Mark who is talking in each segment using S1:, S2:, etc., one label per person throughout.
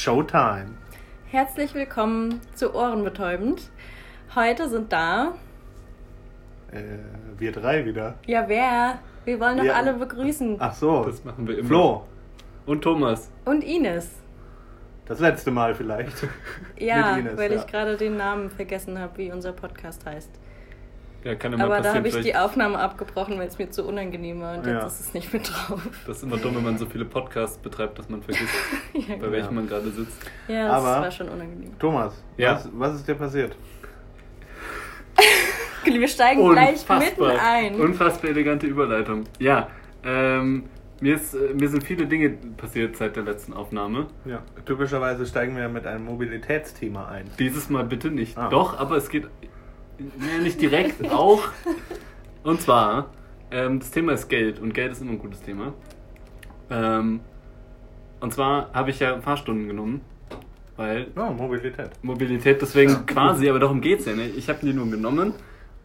S1: Showtime.
S2: Herzlich willkommen zu Ohrenbetäubend. Heute sind da.
S1: Äh, wir drei wieder.
S2: Ja, wer? Wir wollen doch
S1: Ja.
S2: alle begrüßen.
S1: Ach so.
S3: Das machen wir immer.
S1: Flo.
S3: Und Thomas.
S2: Und Ines.
S1: Das letzte Mal vielleicht.
S2: Ja,
S1: Ines,
S2: weil
S1: ja.
S2: ich gerade den Namen vergessen habe, wie unser Podcast heißt.
S3: Ja, kann immer
S2: Aber da habe ich die Aufnahme abgebrochen, weil es mir zu unangenehm war und
S1: Ja.
S2: jetzt ist es nicht mit drauf.
S3: Das ist immer dumm, wenn man so viele Podcasts betreibt, dass man vergisst,
S2: ja,
S3: bei welchem
S1: Ja.
S3: man gerade sitzt.
S2: ja, das
S1: Aber-
S2: war schon unangenehm.
S1: Thomas,
S3: Ja?
S1: was, was ist dir passiert?
S2: Wir steigen gleich mitten ein.
S3: Unfassbar elegante Überleitung. Ja, ähm, mir, ist, äh, mir sind viele Dinge passiert seit der letzten Aufnahme.
S1: Ja. Typischerweise steigen wir mit einem Mobilitätsthema ein.
S3: Dieses Mal bitte nicht.
S1: Ah.
S3: Doch, aber es geht ja, nicht direkt auch. Und zwar, ähm, das Thema ist Geld und Geld ist immer ein gutes Thema. Ähm, und zwar habe ich ja Fahrstunden genommen, weil
S1: Ja, Mobilität.
S3: Mobilität, deswegen quasi, aber darum geht es ja nicht. Ich habe die nur genommen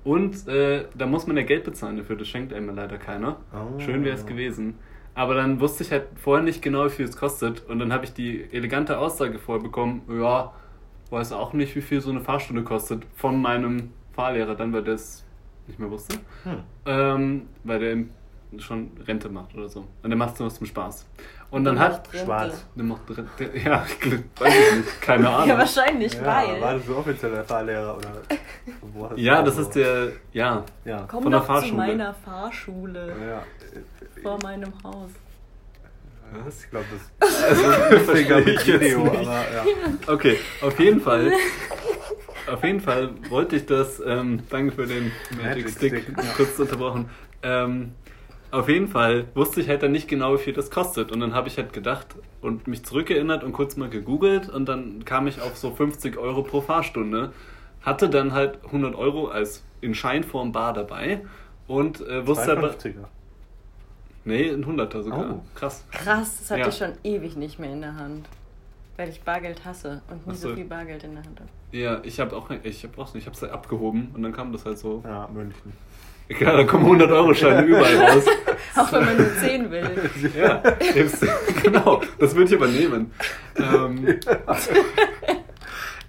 S3: und äh, da muss man ja Geld bezahlen dafür, das schenkt einem ja leider keiner.
S1: Oh.
S3: Schön wäre es gewesen. Aber dann wusste ich halt vorher nicht genau, wie viel es kostet und dann habe ich die elegante Aussage vorher bekommen, ja, weiß auch nicht, wie viel so eine Fahrstunde kostet von meinem Fahrlehrer, dann weil der es nicht mehr wusste.
S1: Hm.
S3: Ähm, weil der eben schon Rente macht oder so. Und der macht es nur zum Spaß. Und dann
S2: Der
S3: hat...
S1: Schwarz.
S3: Der macht Rente, ja, weiß ich nicht, keine Ahnung.
S2: Ja, wahrscheinlich,
S1: Ja,
S2: weil.
S1: war das so offizieller Fahrlehrer oder? wo hast du
S3: Ja, das ist der, ja,
S1: Ja.
S2: Komm
S3: von der
S2: doch zu
S3: Fahrschule.
S2: meiner Fahrschule
S1: ja.
S2: vor meinem Haus.
S1: Was? Ich glaube, das ist
S3: ich jetzt
S1: Video, aber ja.
S3: okay, auf jeden Fall, auf jeden Fall wollte ich das, ähm, danke für den Magic
S1: Magic
S3: Stick,
S1: Stick, ja.
S3: kurz unterbrochen, ähm, auf jeden Fall wusste ich halt dann nicht genau, wie viel das kostet und dann habe ich halt gedacht und mich zurückerinnert und kurz mal gegoogelt und dann kam ich auf so 50 Euro pro Fahrstunde, hatte dann halt 100 Euro als in Scheinform bar dabei und äh, wusste aber,
S1: 52er.
S3: nee, ein 100er sogar,
S1: Oh.
S3: krass.
S2: Krass, das hatte
S3: Ja.
S2: ich schon ewig nicht mehr in der Hand. Weil ich Bargeld hasse und nie
S3: so.
S2: so viel Bargeld in der Hand habe.
S3: Ja, ich habe auch, ich habe auch, ich habe es halt abgehoben und dann kam das halt so.
S1: Ja, München.
S3: Ja, da kommen 100 Euro Scheine überall raus.
S2: Auch wenn man nur 10 will.
S3: Ja, genau, das würde ich übernehmen. Ähm,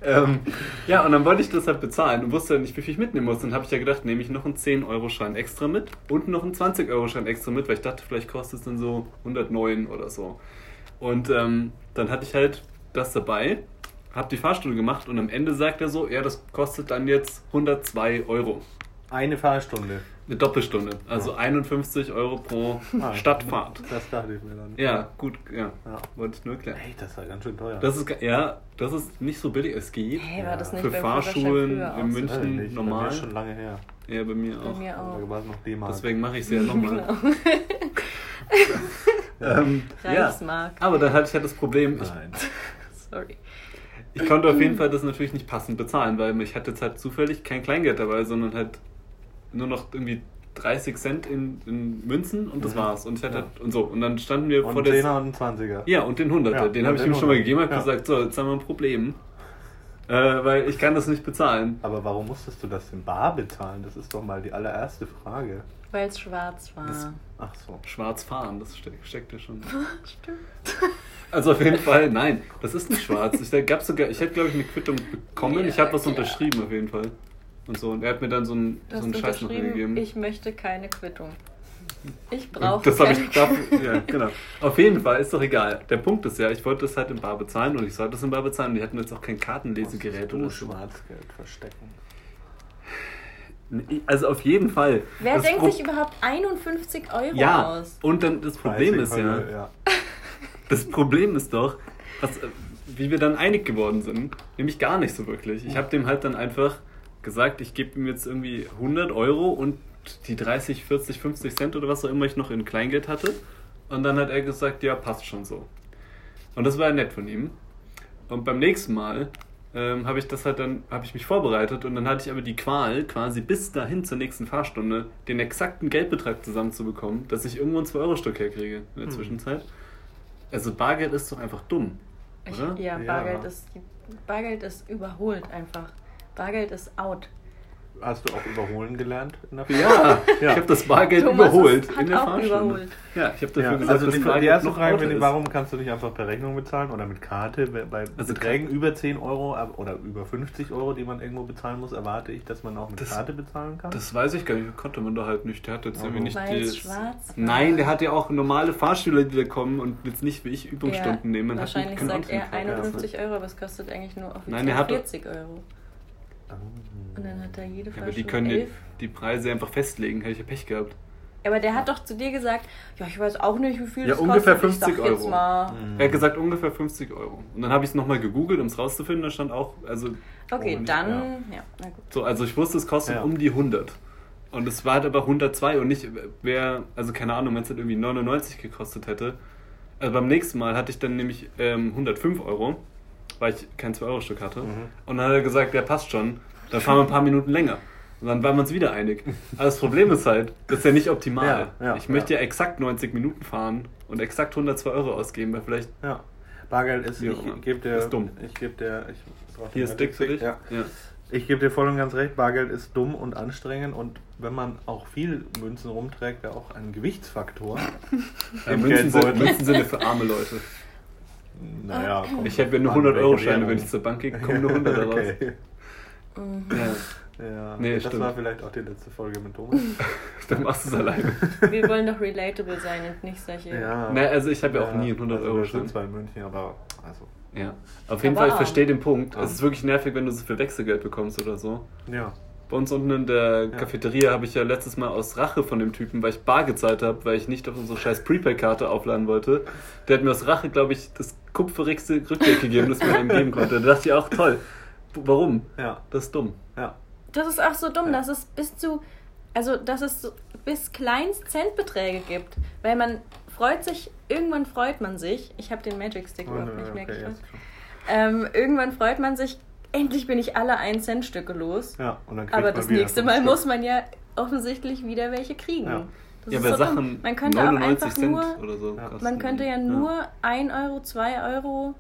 S3: ähm, ja, und dann wollte ich das halt bezahlen und wusste ja nicht, wie viel ich mitnehmen muss. Dann habe ich ja gedacht, nehme ich noch einen 10-Euro-Schein extra mit und noch einen 20-Euro-Schein extra mit, weil ich dachte, vielleicht kostet es dann so 109 oder so. Und ähm, dann hatte ich halt das dabei, habe die Fahrstunde gemacht und am Ende sagt er so, ja, das kostet dann jetzt 102 Euro.
S1: Eine Fahrstunde.
S3: Eine Doppelstunde, also 51 Euro pro
S1: Ah,
S3: Stadtfahrt.
S1: Das dachte ich mir dann.
S3: Ja, gut, ja.
S1: Ja.
S3: Wollte ich nur erklären.
S1: Ey, das war ganz schön teuer.
S3: Das ist, ja, das ist nicht so billig. Es geht.
S2: Hey, war das nicht
S3: Für Fahrschulen in? München.
S1: Ich nicht,
S3: normal.
S1: Bei mir ist schon lange her.
S3: Ja, bei mir
S2: Bei
S3: auch.
S2: mir
S1: Da
S2: auch.
S1: war es noch D-Mark.
S3: Deswegen mache ich es ja nochmal.
S2: Genau.
S3: ähm, ja. Aber dann hatte ich halt das Problem, ich,
S1: Nein.
S2: Sorry.
S3: ich konnte auf jeden Fall das natürlich nicht passend bezahlen, weil ich hatte jetzt halt zufällig kein Kleingeld dabei, sondern halt nur noch irgendwie 30 Cent in, in Münzen und das
S1: Mhm.
S3: war's. Und ich hatte
S1: Ja.
S3: halt, und so. Und dann standen wir
S1: Und
S3: vor der.
S1: 10er und einen 20er.
S3: Ja, und den 100er.
S1: Ja,
S3: den habe ich ihm schon mal
S1: 100er.
S3: gegeben und
S1: Ja.
S3: gesagt, so, jetzt haben wir ein Problem. Äh, weil ich kann das nicht bezahlen.
S1: Aber warum musstest du das in Bar bezahlen? Das ist doch mal die allererste Frage.
S2: Weil es schwarz war.
S3: Das-
S1: Ach so.
S3: Schwarz fahren, das steck, steckt ja schon.
S2: Stimmt.
S3: Also auf jeden Fall, nein, das ist nicht schwarz. Ich, da gab's sogar, ich hätte glaube ich eine Quittung bekommen.
S2: Ja,
S3: ich habe was
S2: klar.
S3: unterschrieben auf jeden Fall. Und so. Und er hat mir dann so einen,
S2: Du
S3: so einen Scheiß noch gegeben.
S2: ich möchte keine Quittung. Ich
S3: Und
S2: brauche
S3: das habe ich dafür, ja, genau. Auf jeden Fall, ist doch egal. Der Punkt ist ja, ich wollte das halt in Bar bezahlen und ich sollte das in Bar bezahlen. Die hatten jetzt auch kein Kartenlesegerät oder so.
S1: Schwarzgeld verstecken.
S3: Also auf jeden Fall.
S2: Wer
S3: Das
S2: denkt
S3: Pro-
S2: sich überhaupt 51 Euro
S3: Ja,
S2: aus?
S3: und dann das Problem
S1: 30
S3: ist ja,
S1: Euro, ja.
S3: das Problem ist doch, was, äh, wie wir dann einig geworden sind, nämlich gar nicht so wirklich. Ich habe dem halt dann einfach gesagt, ich gebe ihm jetzt irgendwie 100 Euro und die 30, 40, 50 Cent oder was auch immer ich noch in Kleingeld hatte. Und dann hat er gesagt, ja, passt schon so. Und das war ja nett von ihm. Und beim nächsten Mal ähm, habe ich das halt dann, habe ich mich vorbereitet und dann hatte ich aber die Qual, quasi bis dahin zur nächsten Fahrstunde, den exakten Geldbetrag zusammenzubekommen, dass ich irgendwo ein 2-Euro-Stück herkriege in der
S1: Hm.
S3: Zwischenzeit. Also Bargeld ist doch einfach dumm,
S2: Ich,
S3: oder?
S2: ja,
S1: Ja.
S2: Bargeld ist, Bargeld ist überholt einfach. Bargeld ist out.
S1: Hast du auch überholen gelernt in der
S3: Ja,
S1: Ja.
S3: ich habe das Bargeld
S2: Thomas
S3: überholt in der
S2: auch
S3: Fahrstunde.
S2: überholt.
S3: Ja, ich habe dafür
S1: Ja,
S3: gesagt,
S1: also
S3: dass
S1: die, die
S3: Bargeld
S1: erste
S3: noch
S1: Frage, wenn,
S3: ist.
S1: warum kannst du nicht einfach per Rechnung bezahlen oder mit Karte? Bei-
S3: Also
S1: Beträgen über 10 Euro oder über 50 Euro, die man irgendwo bezahlen muss, erwarte ich, dass man auch mit
S3: Das-
S1: Karte bezahlen kann.
S3: Das weiß ich gar nicht, konnte man da halt nicht. Der hat jetzt
S1: Oh.
S3: irgendwie nicht die.
S2: schwarz war.
S3: Nein, der hat ja auch normale Fahrschüler, die da kommen und jetzt nicht wie ich Übungsstunden
S2: Ja,
S3: nehmen.
S2: Wahrscheinlich
S3: hat
S2: sagt er
S3: keinen
S2: 51 Euro, aber es kostet eigentlich nur offiziell
S3: Nein, er hat-
S2: 40 Euro.
S1: Ah.
S2: Und dann hat er jede
S3: Ja, aber die
S2: Fahrstunde
S3: können die,
S2: 11.
S3: die Preise einfach festlegen. Hätte ich ja Pech gehabt.
S2: Aber der hat doch zu dir gesagt, ja, ich weiß auch nicht, wie viel
S3: Ja,
S2: das
S3: ungefähr
S2: kostet. Ich
S3: 50
S2: sag jetzt
S3: Euro.
S1: Mhm.
S3: Er hat gesagt ungefähr 50 Euro. Und dann habe ich es nochmal gegoogelt, um es rauszufinden. Da stand auch, also
S2: Okay,
S1: Oh,
S2: dann,
S1: ja.
S2: ja. na gut.
S3: so, also ich wusste, es kostet
S1: Ja.
S3: um die 100. Und es war halt aber 102 und nicht, wer, also keine Ahnung, wenn es halt irgendwie 99 gekostet hätte. Also beim nächsten Mal hatte ich dann nämlich ähm, 105 Euro, weil ich kein 2-Euro-Stück hatte.
S1: Mhm.
S3: Und dann hat er gesagt, der passt schon, dann fahren wir ein paar Minuten länger. Und dann waren wir uns wieder einig. Aber das Problem ist halt, das ist ja nicht optimal.
S1: Ja, ja,
S3: ich möchte
S1: ja.
S3: ja. exakt 90 Minuten fahren und exakt 102 Euro ausgeben, weil vielleicht
S1: Ja. Bargeld ist, ich gebe dir,
S3: Ist dumm.
S1: ich gebe dir, ich
S3: hier ist dick für dich.
S1: Ja.
S3: Ja.
S1: Ich gebe dir voll und ganz recht, Bargeld ist dumm und anstrengend und wenn man auch viel Münzen rumträgt, wäre auch ein Gewichtsfaktor.
S3: Ja,
S1: Im
S3: Münzen, sind. Münzen sind ja für arme Leute.
S1: Naja, komm.
S3: Ich hätte ja nur
S1: Mann,
S3: 100-Euro-Scheine,
S1: welche
S3: wenn ich zur Bank gehe, kommen nur 100 daraus.
S1: Okay.
S2: Mhm.
S3: Ja,
S1: Ja,
S3: Nee,
S1: das
S3: stimmt.
S1: war vielleicht auch die letzte Folge mit Thomas.
S3: dann machst du es alleine.
S2: Wir wollen doch relatable sein und nicht solche.
S1: Ja.
S3: Na, also ich habe ja auch nie einen
S1: also wir
S3: 100-Euro-Schein.
S1: sind zwar in München, aber also,
S3: Ja. Auf jeden
S2: Aber
S3: Fall, ich verstehe den Punkt.
S1: Arm.
S3: Es ist wirklich nervig, wenn du so viel Wechselgeld bekommst oder so.
S1: ja.
S3: Bei uns unten in der
S1: Ja.
S3: Cafeteria habe ich ja letztes Mal aus Rache von dem Typen, weil ich bar gezahlt habe, weil ich nicht auf unsere scheiß Prepaid-Karte aufladen wollte. Der hat mir aus Rache, glaube ich, das kupferigste Rückgeld gegeben, das mir ihm geben konnte. Da dachte ich auch, toll. Warum?
S1: Ja,
S3: Das ist dumm.
S1: ja.
S2: Das ist auch so dumm,
S1: Ja.
S2: dass es bis zu, also dass es so bis kleinst Centbeträge gibt. Weil man freut sich, irgendwann freut man sich, ich habe den Magic Stick
S1: Oh,
S2: überhaupt nicht, merke
S1: okay,
S2: was.
S1: schon.
S2: Ähm, irgendwann freut man sich, endlich bin ich alle 1 Cent Stücke los.
S1: Ja, und dann kriegt
S2: Aber
S1: man
S2: das nächste Mal
S1: Stück.
S2: muss man ja offensichtlich wieder welche kriegen.
S1: Ja.
S2: Das
S3: ja,
S2: ist
S3: bei
S2: so
S3: Sachen
S2: dumm. Man könnte auch
S3: 99
S2: einfach
S3: Cent
S2: nur,
S3: oder so.
S1: Ja.
S2: man könnte ja nur 1 Euro, 2 Euro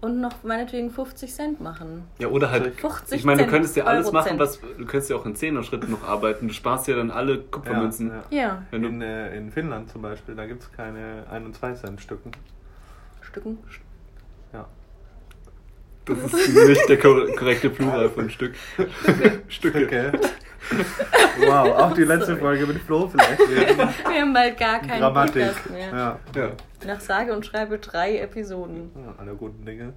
S2: und noch meinetwegen 50 Cent machen.
S3: Ja, oder halt.
S2: 50
S3: Ich meine, du könntest ja alles
S2: Euro
S3: machen, was. Du könntest ja auch in 10er Schritten noch arbeiten. Du sparst ja dann alle Kupfermünzen.
S1: Ja, ja.
S2: Ja,
S3: Wenn du,
S1: In, äh, in Finnland zum Beispiel, da gibt es keine 1 und 2 Cent Stücken.
S2: Stücken.
S3: Das ist nicht der kor- korrekte Plural von Stück. Stücke.
S1: Okay. wow, auch die letzte
S2: Sorry.
S1: Folge mit Flo vielleicht.
S2: Wir haben bald gar keinen
S1: Grammatik.
S2: Podcast mehr.
S1: Ja.
S3: Ja.
S2: Nach sage und schreibe drei Episoden.
S1: Ja, alle guten Dinge.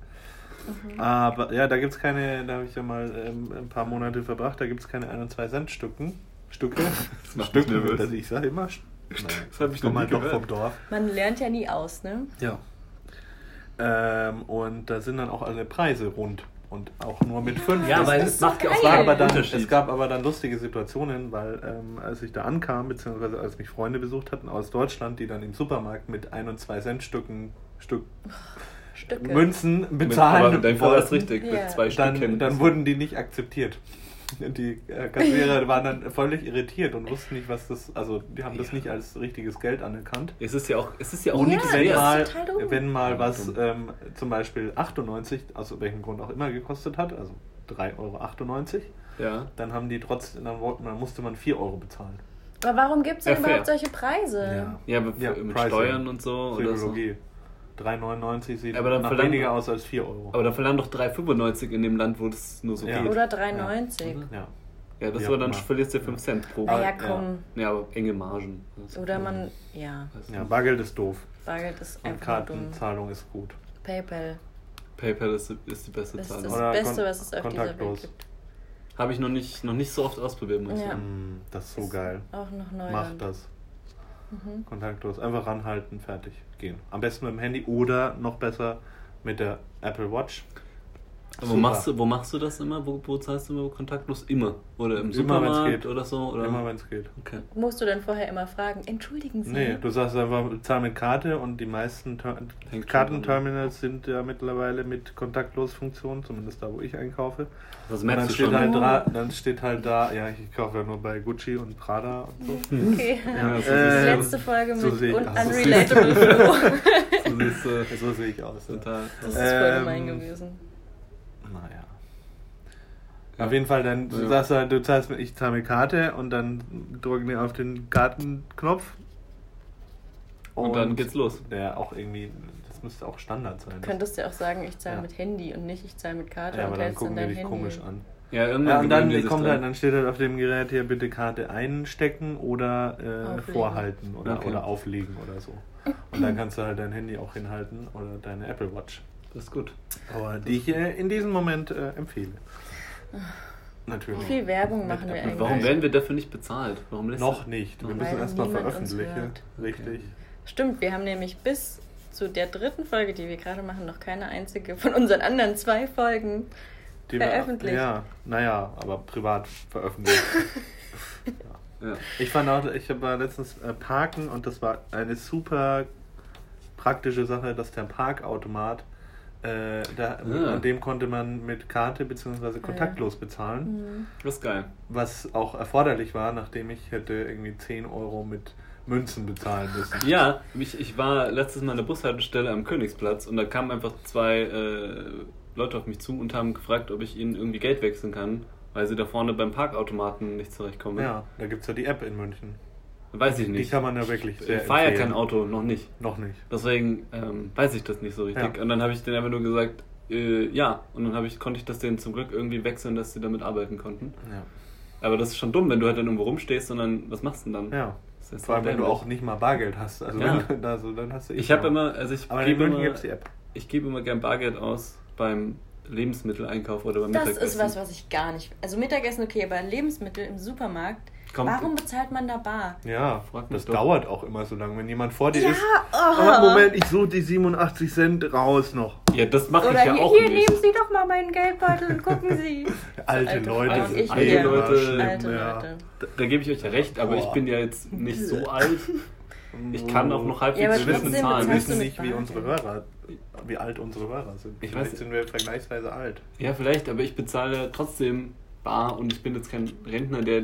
S2: Mhm.
S1: Aber ja, da gibt es keine, da habe ich ja mal ähm, ein paar Monate verbracht, da gibt es keine 1 und 2 Cent Stücken. Stücke.
S3: Das macht mich
S1: Stücke,
S3: nervös.
S1: das ich sage immer. St-
S3: Das hab ich noch nie
S1: doch vom Dorf.
S2: Man lernt ja nie aus, ne?
S1: Ja. Ähm, und da sind dann auch alle Preise rund. Und auch nur mit 5.
S3: Ja, weil es macht auch
S1: Es, war aber dann, es gab aber dann lustige Situationen, weil ähm, als ich da ankam, beziehungsweise als mich Freunde besucht hatten aus Deutschland, die dann im Supermarkt mit 1 und 2 Cent Stücken Stück
S2: Stücke.
S1: Münzen
S3: Mit,
S1: bezahlen
S3: aber dein Fall ist
S1: wollten,
S3: richtig,
S2: Ja.
S3: mit zwei
S1: dann,
S3: Stücken.
S1: dann wurden die nicht akzeptiert. Die äh, Kassierer waren dann völlig irritiert und wussten nicht, was das, also die haben das
S3: Ja.
S1: nicht als richtiges Geld anerkannt.
S3: es ist ja auch, es ist ja auch
S2: Ja,
S3: nichts
S1: wenn
S2: das
S1: mal, wenn mal
S3: Ja,
S1: was ähm, zum Beispiel 98, aus welchem Grund auch immer gekostet hat, also 3,98 Euro,
S3: Ja.
S1: dann haben die trotzdem, dann, wollten- dann musste man 4 Euro bezahlen.
S2: Aber warum gibt es denn
S3: Ja,
S2: überhaupt solche Preise?
S3: Ja,
S1: Ja,
S3: mit
S1: Pricing.
S3: Steuern und so oder so.
S1: Psychologie. 3,99 sieht
S3: Aber dann
S1: nach
S3: verlangen-
S1: weniger aus als 4 Euro.
S3: Aber dann verlangen doch 3,95 in dem Land, wo das nur so
S1: Ja.
S3: geht.
S2: Oder 3,90.
S3: Oder?
S1: ja.
S3: Ja, das
S1: Wie
S3: war dann verlierst du ja 5 Cent pro.
S2: Naja,
S1: Ja.
S2: komm.
S3: Ja, aber enge Margen.
S2: Oder man, ja,
S1: ja. Bargeld ist doof.
S2: Bargeld ist
S1: Und
S2: einfach dumm.
S1: Kartenzahlung ist gut.
S2: PayPal
S3: PayPal ist, ist die beste
S2: ist das
S3: Zahlung.
S1: Oder
S2: Beste, was es auf dieser Welt
S1: kontaktlos.
S2: gibt.
S3: Habe ich noch nicht, noch nicht so oft ausprobiert, muss ich
S2: Ja.
S3: sagen.
S1: Mm, das ist so geil.
S2: Auch noch neu.
S1: Mach das.
S2: Mhm.
S1: Kontaktlos. Einfach ranhalten, fertig. Gehen. Am besten mit dem Handy oder noch besser mit der Apple Watch.
S3: Wo machst, du, wo machst du das immer? Wo, wo zahlst du immer kontaktlos? Immer? Oder im
S1: Immer,
S3: Supermarkt
S1: wenn's geht.
S3: oder so? Oder?
S1: Immer wenn es geht.
S3: Okay.
S2: Musst du dann vorher immer fragen, entschuldigen Sie?
S1: Nee, du sagst einfach, zahl mit Karte und die meisten Ter
S3: Hängt
S1: Kartenterminals sind ja mittlerweile mit Kontaktlosfunktion, zumindest da, wo ich einkaufe. Dann
S3: merkst du
S1: steht,
S3: schon?
S1: halt da, dann steht halt da, ja, ich kaufe ja nur bei Gucci und Prada und so.
S2: Okay.
S3: Ja, so
S1: Ähm,
S2: Letzte Folge
S1: so
S2: mit un.
S1: So
S2: Unrelatable Flo.
S3: Äh,
S1: So sehe ich aus. Ja.
S3: total.
S2: Das ist voll
S1: Ähm,
S2: gemein gewesen.
S1: Naja.
S3: Ja.
S1: Auf jeden Fall, dann
S3: Ja.
S1: sagst du halt, du zahlst mit, ich zahle mit Karte und dann drücken die auf den Kartenknopf.
S3: Und, dann geht's los.
S1: Der auch irgendwie, das müsste auch Standard sein.
S2: Könntest du auch sagen, ich zahle
S1: Ja.
S2: mit Handy und nicht ich zahle mit Karte
S1: ja,
S2: und
S1: aber dann
S2: hältst
S1: gucken
S2: dein
S1: dich
S2: Handy.
S1: komisch an.
S3: Ja, irgendwann
S1: Ja, und dann kommt halt, dann steht halt auf dem Gerät hier bitte Karte einstecken oder äh, vorhalten oder,
S3: Okay.
S1: oder auflegen oder so. Und dann kannst du halt dein Handy auch hinhalten oder deine Apple Watch.
S3: Das ist gut.
S1: Aber die ich äh, in diesem Moment äh, empfehle.
S2: Wie
S1: Natürlich.
S2: viel Werbung machen wir eigentlich?
S3: Warum werden wir dafür nicht bezahlt? Warum lässt
S1: Noch nicht. Wir
S3: Weil
S1: müssen erstmal veröffentlichen. Richtig.
S2: Stimmt, wir haben nämlich bis zu der dritten Folge, die wir gerade machen, noch keine einzige von unseren anderen zwei Folgen
S1: Die wir-
S2: veröffentlicht.
S1: Ja, naja, aber privat veröffentlicht.
S3: Ja.
S1: Ich fand auch, ich war letztens äh, parken und das war eine super praktische Sache, dass der Parkautomat, äh, da,
S3: Ah.
S1: an dem konnte man mit Karte bzw. kontaktlos bezahlen,
S2: Mhm.
S3: Das ist geil.
S1: was auch erforderlich war, nachdem ich hätte irgendwie 10 Euro mit Münzen bezahlen müssen.
S3: Ja, ich, ich war letztes Mal an der Bushaltestelle am Königsplatz und da kamen einfach zwei äh, Leute auf mich zu und haben gefragt, ob ich ihnen irgendwie Geld wechseln kann, weil sie da vorne beim Parkautomaten nicht zurechtkommen.
S1: Ja, da gibt es ja die App in München.
S3: Weiß ich
S1: Die
S3: nicht.
S1: kann man ja wirklich sehr
S3: ich fahre ja kein Auto, noch nicht.
S1: Noch nicht.
S3: Deswegen ähm, weiß ich das nicht so richtig.
S1: Ja.
S3: Und dann habe ich denen einfach nur gesagt, äh, ja. Und dann habe ich, konnte ich das denen zum Glück irgendwie wechseln, dass sie damit arbeiten konnten.
S1: Ja.
S3: Aber das ist schon dumm, wenn du halt dann irgendwo rumstehst und dann, was machst du denn dann?
S1: ja.
S3: Das ist
S1: Vor allem, wenn du auch nicht mal Bargeld hast. Also,
S3: Ja.
S1: wenn, also dann hast du
S3: Ich habe immer, also ich
S1: Aber
S3: gebe immer,
S1: die App.
S3: ich gebe immer gern Bargeld aus beim Lebensmitteleinkauf oder beim
S2: Das
S3: Mittagessen.
S2: ist was, was ich gar nicht. Also Mittagessen okay, aber Lebensmittel im Supermarkt.
S3: Kommt-
S2: warum bezahlt man da bar?
S1: Ja,
S3: Frag mich
S1: das
S3: doch.
S1: dauert auch immer so lange, wenn jemand vor dir
S2: Ja,
S1: ist.
S2: oh.
S1: Aber Moment, ich suche die 87 Cent raus noch.
S3: Ja, das mache ich ja
S2: hier,
S3: auch
S2: hier
S3: nicht.
S2: nehmen Sie doch mal meinen Geldbeutel und gucken Sie.
S1: Alte
S2: alte
S1: Leute sind
S2: ich
S3: Alte
S2: wieder.
S3: Leute-
S1: schlimm,
S2: Alte
S1: ja.
S2: Leute.
S3: Da, da gebe ich euch ja recht, aber ich
S1: Boah.
S3: bin ja jetzt nicht so alt. Ich kann auch noch
S2: Ja,
S3: halbwegs
S1: Wir wissen,
S2: trotzdem
S1: wir wissen nicht, wie unsere Hörer, wie alt unsere Hörer sind.
S3: Ich
S1: Vielleicht
S3: weiß-
S1: sind wir vergleichsweise alt.
S3: Ja, vielleicht, aber ich bezahle trotzdem bar und ich bin jetzt kein Rentner, der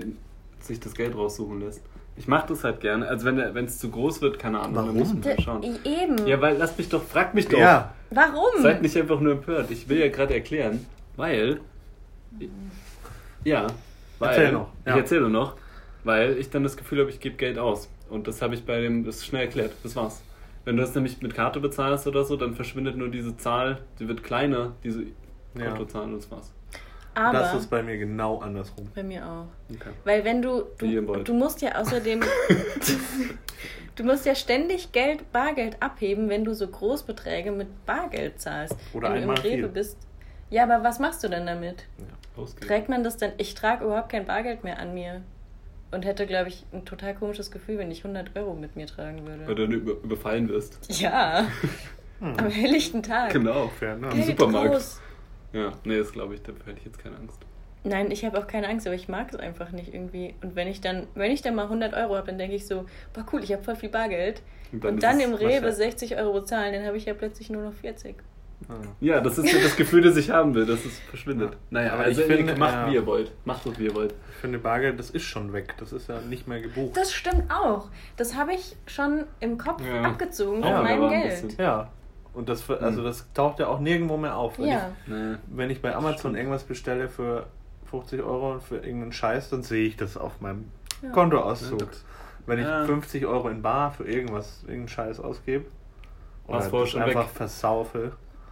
S3: sich das Geld raussuchen lässt. Ich mache das halt gerne. Also wenn wenn es zu groß wird, keine Ahnung,
S1: Warum?
S3: dann muss man
S2: D-
S3: halt schauen.
S2: Eben.
S3: Ja, weil lass mich doch, frag mich doch.
S1: Ja,
S2: Warum?
S3: Seid nicht einfach nur empört. Ich will ja gerade erklären, weil. Ja, weil.
S1: Erzähl noch, ja.
S3: Ich erzähle noch, weil ich dann das Gefühl habe, ich gebe Geld aus. Und das habe ich bei dem, das ist schnell erklärt. Das war's. Wenn du das nämlich mit Karte bezahlst oder so, dann verschwindet nur diese Zahl, die wird kleiner, diese
S1: Ja.
S3: Kontozahl und das war's.
S2: Aber
S1: das ist bei mir genau andersrum.
S2: bei mir auch.
S3: Okay.
S2: Weil wenn du du, du musst ja außerdem du musst ja ständig Geld Bargeld abheben, wenn du so Großbeträge mit Bargeld zahlst.
S1: Oder
S2: wenn du im Rewe
S1: viel.
S2: bist. Ja, aber was machst du denn damit?
S3: Ausgeben.
S2: Trägt man das denn? Ich trage überhaupt kein Bargeld mehr an mir und hätte, glaube ich, ein total komisches Gefühl, wenn ich 100 Euro mit mir tragen
S3: Weil
S2: würde.
S3: du über, überfallen wirst.
S2: Ja, am helllichten Tag.
S3: Genau.
S1: Fair enough.
S3: Im Supermarkt.
S2: raus.
S3: Ja, nee, das glaube ich, dafür hätte ich jetzt keine Angst.
S2: Nein, ich habe auch keine Angst, aber ich mag es einfach nicht irgendwie. Und wenn ich dann, wenn ich dann mal 100 Euro habe, dann denke ich so, boah cool, ich habe voll viel Bargeld.
S3: Und
S2: Und
S3: ist
S2: dann im Rewe
S3: wahrscheinlich-
S2: 60 Euro bezahlen, dann habe ich ja plötzlich nur noch 40.
S1: Ah.
S3: Ja, das ist ja das Gefühl, das ich haben will, dass es verschwindet.
S1: Ja.
S3: Naja,
S1: Aber
S3: also
S1: ich finde,
S3: macht
S1: ja.
S3: wie ihr wollt. Macht wie ihr wollt.
S1: Ich finde, Bargeld, das ist schon weg. Das ist ja nicht mehr gebucht.
S2: Das stimmt auch. Das habe ich schon im Kopf
S3: Ja.
S2: abgezogen
S3: Ja,
S2: von meinem Geld.
S1: ja. Und das, ver- also
S3: Hm.
S1: das taucht ja auch nirgendwo mehr auf. Wenn,
S2: Ja.
S3: Nee.
S1: ich, wenn ich bei Amazon irgendwas bestelle für 50 Euro für irgendeinen Scheiß, dann sehe ich das auf meinem
S2: Ja.
S1: Kontoauszug.
S3: Ja.
S1: Wenn ich
S3: Ja.
S1: 50 Euro in Bar für irgendwas, irgendeinen Scheiß ausgebe oder einfach
S3: weg.
S1: versaufe,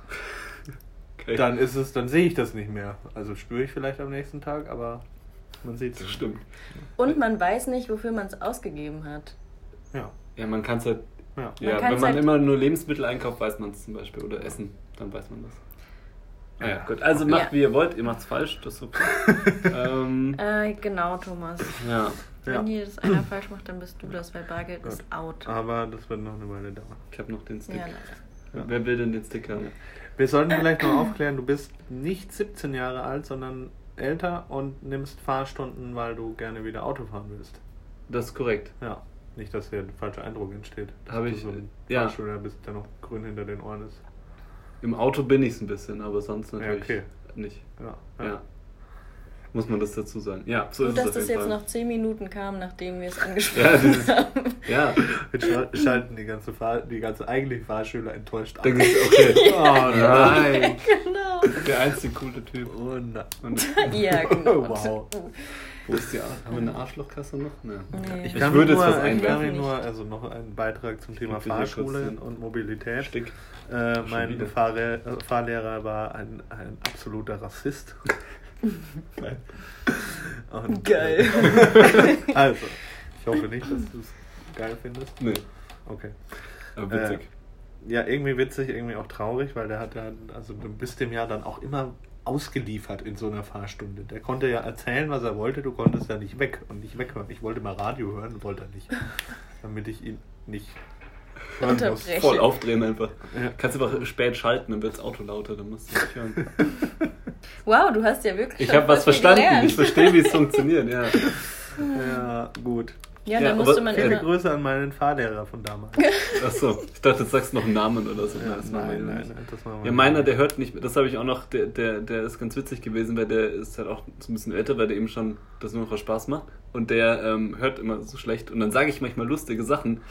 S3: Okay.
S1: dann ist es, dann sehe ich das nicht mehr. Also spüre ich vielleicht am nächsten Tag, aber man sieht es.
S3: das stimmt.
S2: Und man weiß nicht, wofür man es ausgegeben hat.
S1: Ja.
S3: Ja, man kann es halt.
S1: Ja.
S3: Ja, wenn man
S2: halt-
S3: immer nur Lebensmittel einkauft, weiß man es zum Beispiel. Oder Essen, dann weiß man das. Ja,
S1: Ja.
S3: gut. Also macht
S2: Ja.
S3: wie ihr wollt, ihr macht's falsch, das ist okay. ähm,
S2: Äh, genau, Thomas.
S3: ja.
S2: Wenn
S1: Ja.
S2: hier das einer falsch macht, dann bist du das, weil Bargeld
S1: Gut.
S2: ist out.
S1: Aber das wird noch eine Weile dauern.
S3: Ich habe noch den Stick.
S2: Ja, leider.
S1: Ja.
S3: Wer will denn den Stick haben?
S1: Wir sollten vielleicht noch aufklären, du bist nicht 17 Jahre alt, sondern älter und nimmst Fahrstunden, weil du gerne wieder Auto fahren willst.
S3: Das ist korrekt.
S1: Ja. Nicht, dass hier ein falscher Eindruck entsteht.
S3: Hab
S1: Dass
S3: ich,
S1: so ein
S3: ja.
S1: Fahrschüler bist, der noch grün hinter den Ohren ist.
S3: Im Auto bin ich es ein bisschen, aber sonst natürlich
S1: okay.
S3: nicht.
S1: Ja.
S3: Ja. Muss man das dazu sagen. Ja, so
S2: Gut, dass das jetzt
S3: Fall.
S2: noch 10 Minuten kam, nachdem wir es
S3: Ja,
S2: angesprochen
S3: dieses,
S2: haben.
S3: ja,
S1: Jetzt schal- schalten die ganze, Fahr die ganze eigentliche Fahrschüler enttäuscht ab.
S3: okay.
S1: Oh nein.
S2: genau.
S3: Der einzige coole Typ.
S1: Oh.
S3: Und
S2: ja, genau.
S1: Wow.
S3: Wo ist die Ar Haben wir eine Arschlochkasse noch? Nee.
S2: Nee.
S3: Ich würde
S1: nur,
S3: jetzt was
S1: ich
S3: einwerfen.
S1: kann Ihnen nur, also noch einen Beitrag zum Thema
S3: Ich
S1: Fahrschule und Mobilität.
S3: Stick.
S1: Äh, mein. Fahrre Fahrlehrer war ein, ein absoluter Rassist.
S3: Geil.
S1: Und,
S2: Geil.
S1: äh, also, ich hoffe nicht, dass du es geil findest.
S3: Nee,
S1: Okay.
S3: aber witzig.
S1: Äh, ja, irgendwie witzig, irgendwie auch traurig, weil der hat ja, also du bist dem ja dann auch immer ausgeliefert in so einer Fahrstunde. Der konnte ja erzählen, was er wollte, du konntest ja nicht weg und nicht weghören. Ich wollte mal Radio hören, wollte er nicht. Damit ich ihn nicht hören muss.
S3: Voll aufdrehen einfach.
S1: Ja.
S3: Kannst einfach spät schalten, dann wird das Auto lauter, dann musst du nicht hören.
S2: Wow, du hast ja wirklich
S3: Ich habe was verstanden,
S2: gelernt.
S3: ich verstehe, wie es funktioniert, ja.
S1: Ja, gut.
S2: Ja,
S3: Ja,
S2: da musste man
S1: Viele
S2: immer.
S1: Grüße an meinen Fahrlehrer von damals.
S3: Achso, ich dachte, du sagst noch einen Namen oder so.
S1: Ja,
S3: das
S1: nein, nein, nein, das wir
S3: Ja, meiner, der hört nicht, das habe ich auch noch, der, der, der ist ganz witzig gewesen, weil der ist halt auch so ein bisschen älter, weil der eben schon das nur noch Spaß macht. Und der ähm, hört immer so schlecht. Und dann sage ich manchmal lustige Sachen.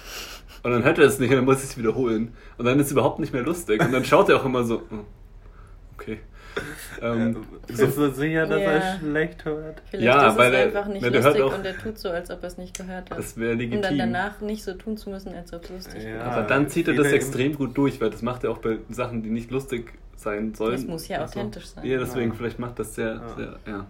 S3: Und dann hört er es nicht und dann muss ich es wiederholen. Und dann ist es überhaupt nicht mehr lustig. Und dann schaut er auch immer so, oh, okay. Ähm,
S1: Äh,
S3: so,
S1: Bist du sicher, dass
S2: Ja.
S1: er schlecht hört?
S2: Vielleicht
S3: Ja,
S2: ist
S3: weil
S2: es
S3: er-
S2: einfach nicht
S3: der hört
S2: lustig
S3: auch-
S2: und er tut so, als ob er es nicht gehört hat.
S3: das wäre
S2: um
S3: legitim.
S2: dann danach nicht so tun zu müssen, als ob es lustig
S1: Ja.
S2: war.
S3: Aber dann zieht er das extrem gut durch, weil das macht er auch bei Sachen, die nicht lustig sein sollen.
S2: Das muss ja
S3: Also,
S2: authentisch sein.
S3: Ja, deswegen,
S1: Ja.
S3: vielleicht macht das sehr,
S1: Ja.
S3: sehr, ja.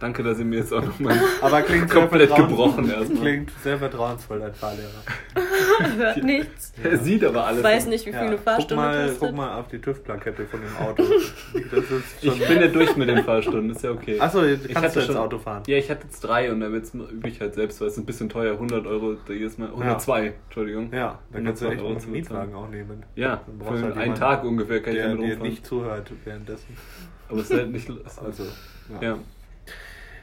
S3: Danke, dass ihr mir jetzt auch nochmal
S1: Aber klingt
S3: komplett gebrochen erstmal.
S1: Klingt sehr vertrauensvoll, dein Fahrlehrer.
S2: Hört nichts.
S3: Er sieht aber alles.
S2: Weiß nicht, wie
S1: Ja,
S2: viele
S1: guck
S2: Fahrstunden
S1: mal,
S2: kostet.
S1: guck mal auf die TÜV-Plakette von dem Auto. Das ist schon
S3: Ich bin ja durch mit den Fahrstunden, ist ja okay.
S1: Achso, jetzt
S3: Ich
S1: kannst
S3: hatte
S1: du jetzt
S3: schon-
S1: Auto fahren.
S3: Ja, ich hatte jetzt drei und dann übe ich halt selbst, weil es ist ein bisschen teuer, 100 Euro jedes Mal, 102, Entschuldigung.
S1: Ja, dann kannst du
S3: 102
S1: echt
S3: Euro
S1: einen Mietwagen auch nehmen.
S3: Ja,
S1: Dann
S3: für
S1: halt
S3: einen
S1: jemanden,
S3: Tag ungefähr kann ich
S1: der
S3: damit
S1: dir
S3: rumfahren.
S1: nicht zuhört währenddessen.
S3: Aber es ist halt nicht...
S1: Also,
S3: ja.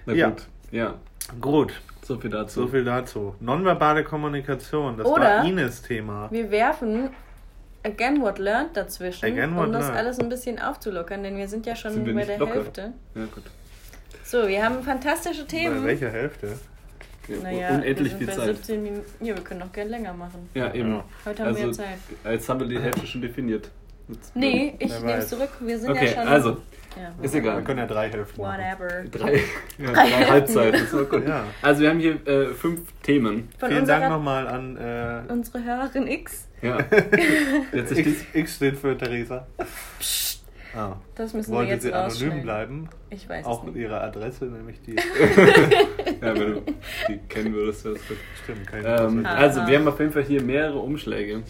S3: Na
S1: Ja.
S3: gut, ja.
S1: Gut,
S3: So viel dazu.
S1: so viel dazu. Nonverbale Kommunikation, das
S2: Oder-
S1: war Ines Thema.
S2: Wir werfen Again What Learned dazwischen,
S1: Again What
S2: um das
S1: Learned.
S2: alles ein bisschen aufzulockern, denn wir sind ja schon
S3: Sind wir
S2: bei der
S3: locker?
S2: Hälfte.
S3: Ja, gut.
S2: So, wir haben fantastische
S1: Bei
S2: Themen.
S1: welcher Hälfte?
S3: Ja,
S2: Naja,
S3: unendlich
S2: wir
S3: viel
S2: sind bei
S3: Zeit.
S2: 17 Minuten. Ja, wir können noch gerne länger machen.
S3: Ja, eben.
S1: Ja.
S2: Heute haben wir
S3: Also,
S2: Zeit.
S3: jetzt haben wir die Hälfte schon definiert. Jetzt-
S2: Nee, ich nehme es zurück. Wir sind
S3: Okay,
S2: ja schon.
S3: also,
S2: Ja,
S3: ist
S1: Wir
S3: egal.
S1: können ja drei Hälften machen.
S2: Whatever.
S3: Drei, ja, drei Halbzeiten, ist auch gut.
S1: Ja.
S3: Also wir haben hier äh, fünf Themen.
S2: Von
S1: Vielen Dank nochmal an äh,
S2: unsere Hörerin X.
S3: Ja. Jetzt
S1: X, X steht für Theresa. Ah.
S2: Das müssen wir
S1: Wollte
S2: jetzt
S1: sie anonym bleiben?
S2: Ich weiß
S1: Auch
S2: es nicht.
S1: ihre Adresse, nämlich die.
S3: ja, wenn du die kennen würdest, wäre das gut.
S1: Stimmt, keine
S3: Ähm,
S2: Ah.
S3: also wir haben auf jeden Fall hier mehrere Umschläge.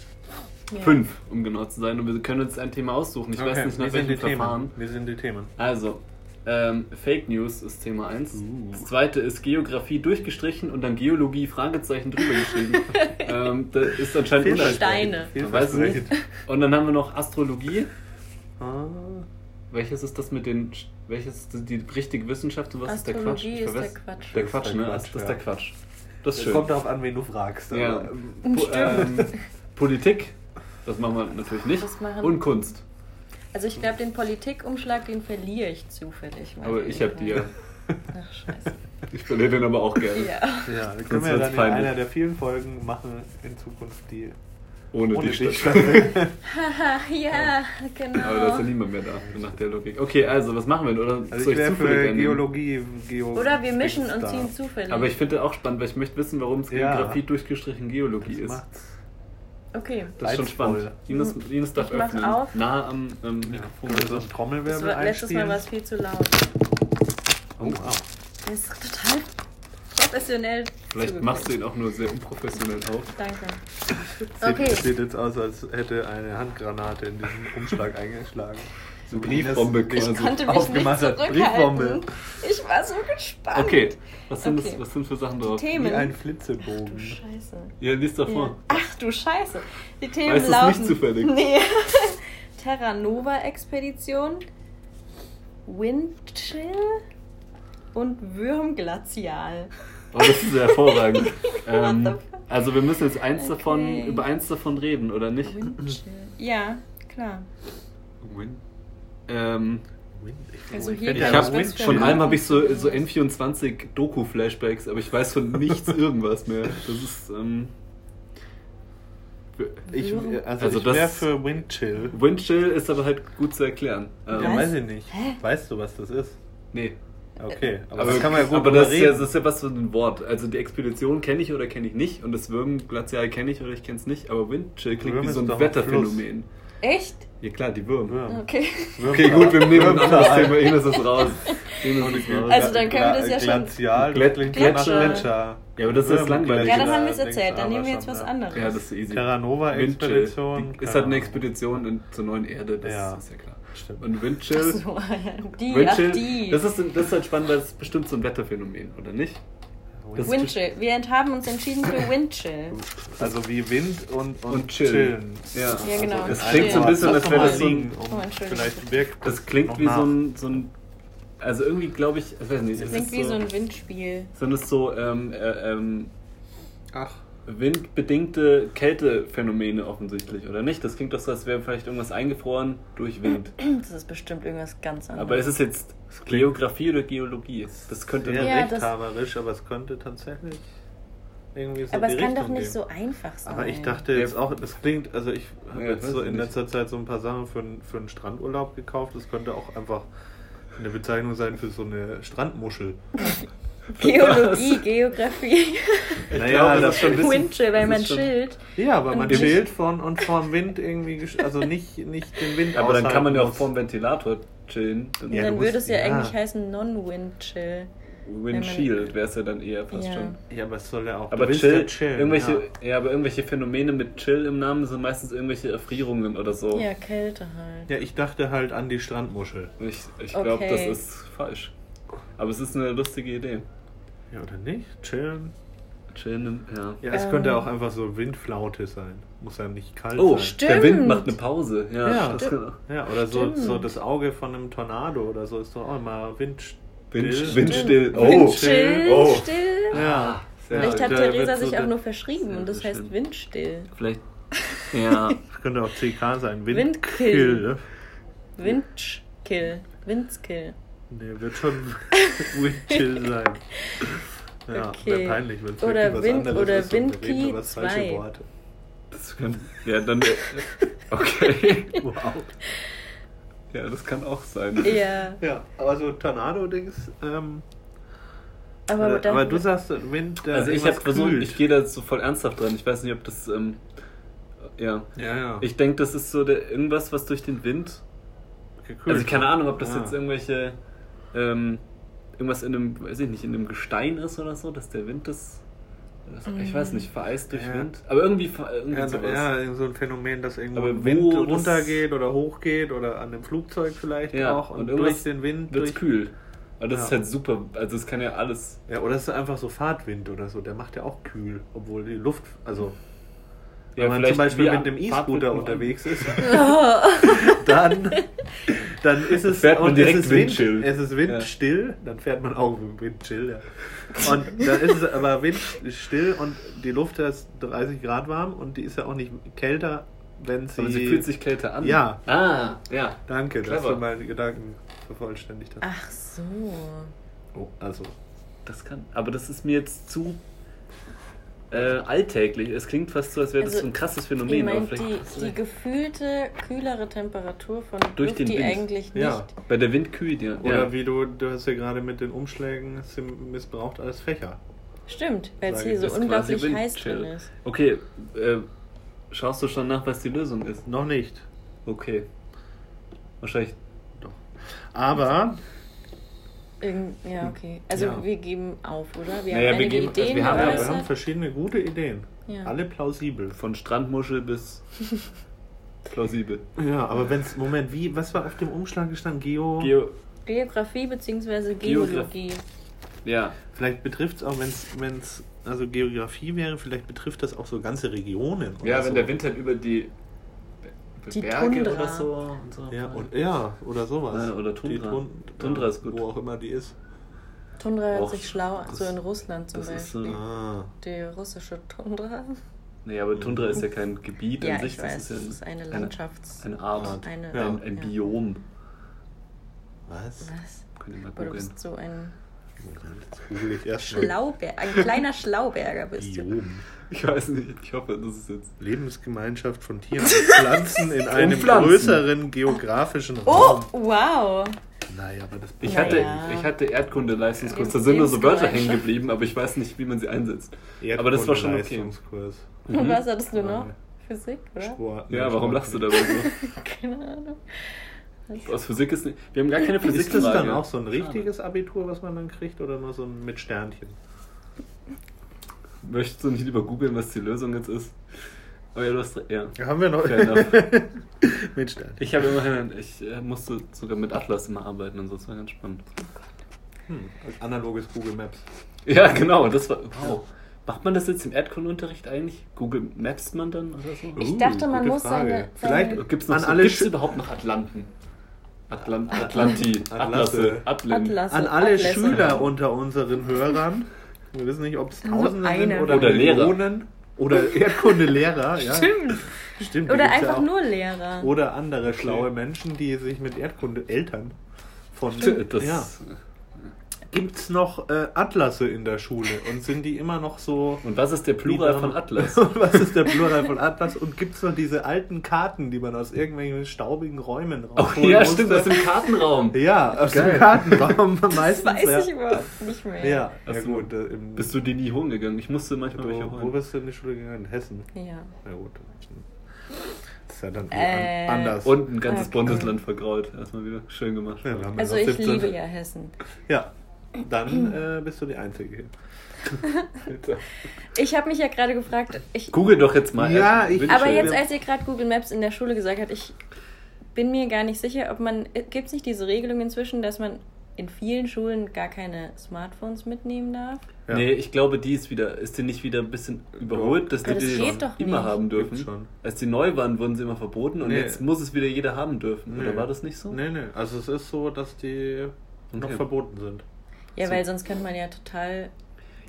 S2: Ja.
S3: Fünf, um genau zu sein. Und wir können uns ein Thema aussuchen. Ich weiß nicht,
S1: wie
S3: nach
S1: sind die
S3: welchem Verfahren.
S1: Themen? Wie sind die Themen?
S3: Also, ähm, Fake News ist Thema 1.
S1: Uh.
S3: Das zweite ist Geografie durchgestrichen und dann Geologie Fragezeichen drüber geschrieben. ähm, das ist anscheinend
S1: Vielversprechend.
S2: Steine.
S3: Man weiß es nicht. Und dann haben wir noch Astrologie.
S1: Ah,
S3: Welches ist das mit den. Welches ist die richtige Wissenschaft und was ist der Quatsch?
S2: Astrologie ist der Quatsch.
S3: Der
S1: ist
S3: Quatsch, ne? Das ist der Quatsch. Das ist schön.
S1: kommt darauf an, wen du fragst.
S3: Ja.
S1: ähm,
S3: Po ähm, Politik, das machen wir natürlich nicht.
S2: Das
S3: Und Kunst.
S2: Also ich glaube, den Politikumschlag, den verliere ich zufällig. mal
S3: Aber ich habe die ja.
S2: Ach, scheiße.
S3: Ich verliere den aber auch gerne.
S2: Ja.
S1: Ja, dann können wir
S3: wird's
S1: dann in
S3: peinlich.
S1: einer der vielen Folgen machen in Zukunft die
S3: Ohne,
S1: ohne
S3: die
S1: dich.
S2: Haha, ja, genau.
S3: Aber da ist ja niemand mehr da, nach der Logik. Okay, also, was machen wir denn? Oder
S1: Also
S3: soll
S1: ich
S3: ich
S1: für? Geologie, Geo
S2: Oder wir mischen und ziehen zufällig.
S3: Aber ich finde auch spannend, weil ich möchte wissen, warum es
S1: Ja.
S3: Geografie durchgestrichen Geologie
S1: Das
S3: ist.
S1: macht's.
S2: Okay.
S3: Das ist schon spannend. Ines, Ines darf
S2: Ich
S3: öffnen.
S2: auf.
S3: Nah am ähm,
S1: Ja.
S3: Mikrofon.
S1: Einen
S2: Das
S1: Trommelwirbel
S2: war, letztes Mal war es viel zu laut.
S1: Oh, wow.
S2: Das ist total professionell.
S3: Vielleicht machst du ihn auch nur sehr unprofessionell auf.
S2: Danke.
S1: Sieht,
S2: Okay.
S1: sieht jetzt aus, als hätte eine Handgranate in diesen Umschlag eingeschlagen. So
S3: Briefbombe quasi.
S2: Ich konnte mich nicht
S1: aufgemacht hat.
S2: zurückhalten.
S1: Briefbombe.
S2: Ich war so gespannt.
S3: Okay, was sind,
S2: Okay.
S3: Das, was sind für Sachen drauf?
S2: Themen.
S1: Wie ein
S2: Ach du
S1: Flitzebogen.
S2: Scheiße.
S3: Ja, liest doch
S2: Ja. Ach du Scheiße. Die Themen
S3: Weißt
S2: laufen.
S3: nicht zufällig?
S2: Nee. Terra Nova Expedition, Windchill und Würmglazial.
S3: Oh, das ist sehr hervorragend. ähm, also wir müssen jetzt eins
S2: Okay.
S3: davon, über eins davon reden, oder nicht?
S2: Windchill. Ja, klar.
S3: Win. Ähm,
S2: Also
S1: Ich
S2: hier
S3: ich
S2: du
S3: von allem habe ich so, so N24 Doku-Flashbacks, aber ich weiß von nichts irgendwas mehr. Das ist ähm,
S1: Ich, also,
S3: Also
S1: ich
S3: das-
S1: wäre für Windchill.
S3: Windchill ist aber halt gut zu erklären. Ähm,
S1: Ja, weiß ich nicht.
S2: Hä?
S1: Weißt du, was das ist?
S3: Nee.
S1: Okay, aber,
S3: Aber,
S1: das kann man ja gut
S3: aber das, ist ja, das ist ja was für ein Wort. Also die Expedition kenne ich oder kenne ich nicht und das Würmglazial kenne ich oder ich kenne es nicht, aber Windchill klingt
S1: Würm
S3: wie so ein
S1: doch ein
S3: Wetterphänomen.
S2: Echt?
S3: Ja klar, die Würm.
S1: Würm.
S2: Okay.
S3: Okay, gut, wir nehmen ein anderes Thema. Ines ist raus. Ines ist raus.
S2: Also dann können wir das ja schon-
S1: Glazial,
S2: Gletscher.
S1: Gletscher.
S3: Ja, aber das ist langweilig.
S2: Ja, dann
S3: Ja,
S2: haben wir es erzählt. Dann nehmen wir jetzt was
S1: ja.
S2: anderes.
S3: ja, das ist easy.
S1: Terra Nova
S3: Windchill.
S1: Expedition.
S3: Die- Ist halt eine. Expedition in, zur neuen Erde, das
S1: Ja.
S3: ist ja klar.
S1: Stimmt.
S3: Und Windchill.
S2: Ach so, ja, die,
S3: Windchill,
S2: ach die.
S3: Das, ist, das ist halt spannend, weil ist bestimmt so ein Wetterphänomen, oder nicht? Das-
S2: Windchill. Wir haben uns entschieden für Windchill.
S1: Also wie Wind und, und,
S3: Und chillen.
S1: chillen.
S3: Ja.
S2: Ja, genau.
S3: Das
S2: Chillen.
S3: klingt so ein bisschen, als wäre das so ein,
S2: Oh,
S1: vielleicht wirkt
S3: Das klingt
S1: noch
S3: wie
S1: nach.
S3: so ein, so ein. Also irgendwie glaube ich. Ich weiß nicht. es
S2: Klingt
S3: ist
S2: wie so ein Windspiel.
S3: Sind es so ähm, äh, ähm,
S1: Ach,
S3: windbedingte Kältephänomene offensichtlich, oder nicht? Das klingt doch so, als wäre vielleicht irgendwas eingefroren durch Wind.
S2: Das ist bestimmt irgendwas ganz anderes.
S3: Aber ist es jetzt Geografie oder Geologie? Das könnte
S2: Ja, das-
S1: rechthaberisch, aber es könnte tatsächlich irgendwie so
S2: Aber
S1: die
S2: es kann doch
S1: Richtung
S2: nicht
S1: gehen.
S2: so einfach sein.
S1: Aber ich dachte jetzt auch, das klingt, also ich habe
S3: Ja,
S1: jetzt so in
S3: nicht.
S1: letzter Zeit so ein paar Sachen für, einen- für einen Strandurlaub gekauft. Das könnte auch einfach eine Bezeichnung sein für so eine Strandmuschel.
S2: Geologie, Geografie,
S1: Naja,
S3: glaube, das ist schon ein bisschen-
S2: Windchill, weil man
S3: schon-
S2: chillt.
S1: Ja, aber man chillt von und vom Wind irgendwie, gesch- also nicht, nicht den Wind
S3: Aber dann kann man ja auch vorm Ventilator chillen. Dann
S1: Ja,
S2: dann würde es ja,
S1: ja.
S2: eigentlich heißen Non-Windchill.
S3: Windshield wäre es ja dann eher fast
S2: Ja.
S3: schon.
S1: Ja, aber es soll ja auch.
S3: Aber Chill,
S1: ja chillen,
S3: irgendwelche,
S1: Ja.
S3: ja. aber irgendwelche Phänomene mit Chill im Namen sind meistens irgendwelche Erfrierungen oder so.
S2: Ja, Kälte halt.
S1: ja, ich dachte halt an die Strandmuschel.
S3: Ich, ich glaube,
S2: Okay.
S3: das ist falsch. Aber es ist eine lustige Idee.
S1: Ja, oder nicht? Chillen?
S3: Chillen, ja.
S1: Ja, es
S2: Ähm.
S1: könnte auch einfach so Windflaute sein. Muss ja nicht kalt
S3: Oh,
S1: sein.
S2: Stimmt.
S3: der Wind macht eine Pause. Ja,
S1: Ja.
S3: das kann,
S1: Ja, oder so, so das Auge von einem Tornado oder so ist doch auch immer windstill.
S3: Wind, windstill. Oh,
S2: Windchill,
S3: Oh.
S2: still.
S1: Ja.
S2: Vielleicht hat Theresa
S1: wird so
S2: sich auch nur verschrieben und das heißt. Windstill.
S3: Vielleicht. Ja.
S1: Das könnte auch CK sein.
S2: Windkill.
S1: Windkill.
S2: Windkill. Windskill.
S1: Nee, wird schon Windchill sein. Ja,
S2: Okay.
S1: wäre peinlich, wenn es
S2: Oder
S1: wirklich was
S2: Wind-
S1: anderes
S2: oder
S1: ist und wir
S2: Windkey
S1: reden über das falsche
S2: zwei.
S1: Worte.
S3: Das kann, ja, dann. Okay.
S1: Wow.
S3: Ja, das kann auch sein.
S2: Ja.
S1: Ja, aber so Tornado-Dings, ähm,
S2: Aber,
S1: aber,
S2: dann,
S1: aber du sagst, Wind, der
S3: Also ich habe versucht,
S1: kühlt.
S3: ich gehe da so voll ernsthaft dran. Ich weiß nicht, ob das. Ähm, ja.
S1: Ja, ja.
S3: Ich denke, das ist so der, irgendwas, was durch den Wind.
S1: Gekühlt.
S3: Also keine Ahnung, ob das
S1: Ja.
S3: jetzt irgendwelche. Ähm, irgendwas in einem, weiß ich nicht, in einem Gestein ist oder so, dass der Wind das. das ich weiß nicht, vereist durch
S1: Ja.
S3: Wind. Aber irgendwie, irgendwie
S1: Ja,
S3: sowas.
S1: ja, so ein Phänomen, dass irgendwo
S3: Aber
S1: Wind runtergeht oder hochgeht oder an dem Flugzeug vielleicht
S3: Ja,
S1: auch und,
S3: und
S1: durch den Wind
S3: Wird's
S1: durch,
S3: kühl. Aber das
S1: Ja.
S3: ist halt super. Also es kann ja alles.
S1: Ja, oder es ist einfach so Fahrtwind oder so, der macht ja auch kühl, obwohl die Luft, also
S3: Ja,
S1: wenn man zum Beispiel mit einem E-Scooter unterwegs ist, dann, dann ist es
S3: fährt man
S1: und
S3: direkt
S1: es ist Wind, es ist windstill, dann fährt man auch windchill, ja. Und dann ist es aber windstill und die Luft ist 30 Grad warm und die ist ja auch nicht kälter, wenn sie...
S3: Aber sie fühlt sich kälter an.
S1: Ja.
S3: Ah, ja.
S1: Danke, dass
S3: Clever.
S1: du meine Gedanken vervollständigt hast.
S2: Ach so.
S1: Oh, also,
S3: Das kann. Aber das ist mir jetzt zu äh, alltäglich. Es klingt fast so, als wäre das
S2: Also,
S3: so ein krasses Phänomen. aber
S2: meint
S3: vielleicht
S2: die, die gefühlte, kühlere Temperatur von
S3: Durch
S2: Luft,
S3: den
S2: die
S3: Wind.
S2: eigentlich nicht...
S1: Ja.
S3: Bei der Wind kühlt ja.
S1: Oder
S3: ja.
S1: wie du, du hast ja gerade mit den Umschlägen missbraucht als Fächer.
S2: Stimmt, weil es hier
S1: ich,
S2: so unglaublich heiß drin ist.
S3: Okay, äh, schaust du schon nach, was die Lösung ist?
S1: Noch nicht.
S3: Okay. Wahrscheinlich.
S1: Aber
S2: Irgend, ja, okay. Also
S1: Ja.
S2: wir geben auf, oder? Wir
S3: Naja,
S2: haben
S3: wir geben- also
S2: Ideen
S3: wir haben-
S1: ja, wir haben verschiedene gute Ideen.
S2: Ja.
S1: Alle plausibel.
S3: Von Strandmuschel bis plausibel.
S1: Ja, aber wenn's. Moment, wie, was war auf dem Umschlag gestanden? Geo.
S3: Geo.
S2: Geografie bzw. Geologie.
S3: Ja.
S1: Vielleicht betrifft es auch, wenn es also Geografie wäre, vielleicht betrifft das auch so ganze Regionen.
S3: Ja,
S1: so.
S3: wenn der Wind halt über die,
S2: Die
S3: Berge
S2: Tundra.
S3: oder so. Und so
S1: Ja, und, ja oder sowas.
S3: Ja, oder Tundra.
S1: Die Tun-
S3: Tundra ist gut.
S1: Wo auch immer die ist.
S2: Tundra hört
S3: Och,
S2: sich schlau,
S3: das-
S2: so in Russland zum
S3: das ist
S2: Beispiel.
S3: so-
S1: Ah.
S2: Die russische Tundra.
S3: Nee, aber Tundra ist ja kein Gebiet
S2: Ja,
S3: an sich.
S2: ich weiß,
S3: das
S2: das
S3: ist,
S2: ist
S3: ja
S2: eine
S3: eine,
S2: Landschafts...
S3: eine Art.
S2: Eine,
S1: Ja.
S3: ein, ein
S2: ja.
S3: Biom.
S1: Was?
S2: Was?
S3: Könnt ihr mal
S2: Aber du
S3: googeln.
S2: bist so ein
S1: Das google ich erst mal.
S2: Schlauber ein kleiner Schlauberger bist du.
S3: Ich weiß nicht, ich hoffe, das ist jetzt.
S1: Lebensgemeinschaft von Tieren und Pflanzen in einem
S3: Pflanzen.
S1: größeren geografischen
S2: Oh,
S1: Raum.
S2: wow.
S1: Naja, aber das
S3: Ich
S2: Naja.
S3: hatte, ich hatte Erdkunde-Leistungskurs, da
S2: Ja.
S3: sind nur so Wörter hängen geblieben, aber ich weiß nicht, wie man sie einsetzt. Aber das war schon okay.
S1: Erdkunde-Leistungskurs.
S2: Und was hattest du noch?
S1: Ja.
S2: Physik, oder?
S1: Sport.
S3: Ja, warum lachst du dabei so?
S2: Keine Ahnung.
S3: Aus Physik ist nicht. Wir haben gar keine Physik.
S1: Ist das dann auch so ein richtiges Abitur, was man dann kriegt, oder nur so ein mit Sternchen?
S3: Möchtest du nicht lieber googeln, was die Lösung jetzt ist? Aber ja, du hast. Ja.
S1: Haben wir noch mit Sternchen.
S3: Ich habe immerhin, ich äh, musste sogar mit Atlas immer arbeiten und so, das war ganz spannend.
S1: Hm, analoges Google Maps.
S3: Ja, genau, das war. Wow. Macht man das jetzt im Erdkundenunterricht eigentlich? Google Maps man dann oder so?
S2: Ich
S1: Uh,
S2: dachte, man
S1: gute
S2: muss
S1: Frage.
S2: seine-
S1: Vielleicht
S3: Gibt es noch
S1: an
S3: so,
S1: alle
S3: gibt's überhaupt noch Atlanten? Atlant, Atlanti,
S1: Atlasse.
S3: Atlasse,
S1: an alle
S2: Atlässe.
S1: Schüler unter unseren Hörern. Wir wissen nicht, ob es Tausende sind
S2: eine.
S1: oder,
S3: Oder Lehrer.
S1: Millionen oder Erdkundelehrer. Ja.
S2: Stimmt.
S1: Stimmt.
S2: Oder
S1: ja
S2: einfach
S1: auch.
S2: nur Lehrer.
S1: Oder andere schlaue Menschen, die sich mit Erdkunde, Eltern von.
S3: Das,
S1: ja. Gibt es noch äh, Atlasse in der Schule und sind die immer noch so.
S3: Und was ist der Plural von Atlas?
S1: Und was ist der Plural von Atlas? Und gibt es noch diese alten Karten, die man aus irgendwelchen staubigen Räumen
S3: Oh
S1: rausholen
S3: ja,
S1: musste?
S3: stimmt, aus dem Kartenraum.
S1: Ja, aus
S3: Geil.
S1: dem Kartenraum
S2: Das
S1: meistens.
S2: weiß
S1: ja.
S2: ich überhaupt nicht mehr.
S1: Ja, ja gut. Äh, im,
S3: Bist du die nie holen gegangen? Ich musste manchmal welche
S1: wo, wo
S3: holen.
S1: bist du in die Schule gegangen? In Hessen.
S2: Ja.
S1: Ja gut. Das ist ja dann
S2: Äh,
S1: an, anders.
S3: Und ein ganzes
S2: Okay.
S3: Bundesland vergraut. Erstmal wieder schön gemacht.
S1: Ja,
S2: Also ich
S1: 17.
S2: liebe ja Hessen.
S1: Ja, dann äh, bist du die Einzige hier.
S2: Ich habe mich ja gerade gefragt, ich,
S3: Google doch jetzt mal.
S1: Ja, ich-
S2: aber jetzt als ihr gerade Google Maps in der Schule gesagt habt, ich bin mir gar nicht sicher, ob man, gibt es nicht diese Regelung inzwischen, dass man in vielen Schulen gar keine Smartphones mitnehmen darf?
S1: Ja.
S3: Nee, ich glaube, die ist wieder, ist die nicht wieder ein bisschen überholt, dass die
S2: das
S3: die immer
S2: nicht.
S3: haben dürfen.
S1: Schon.
S3: Als die neu waren, wurden sie immer verboten und
S1: Nee.
S3: jetzt muss es wieder jeder haben dürfen.
S1: Nee.
S3: Oder war das nicht so?
S1: Nee, nee. Also es ist so, dass die noch
S3: Okay.
S1: verboten sind.
S2: Ja,
S3: So.
S2: weil sonst könnte man ja total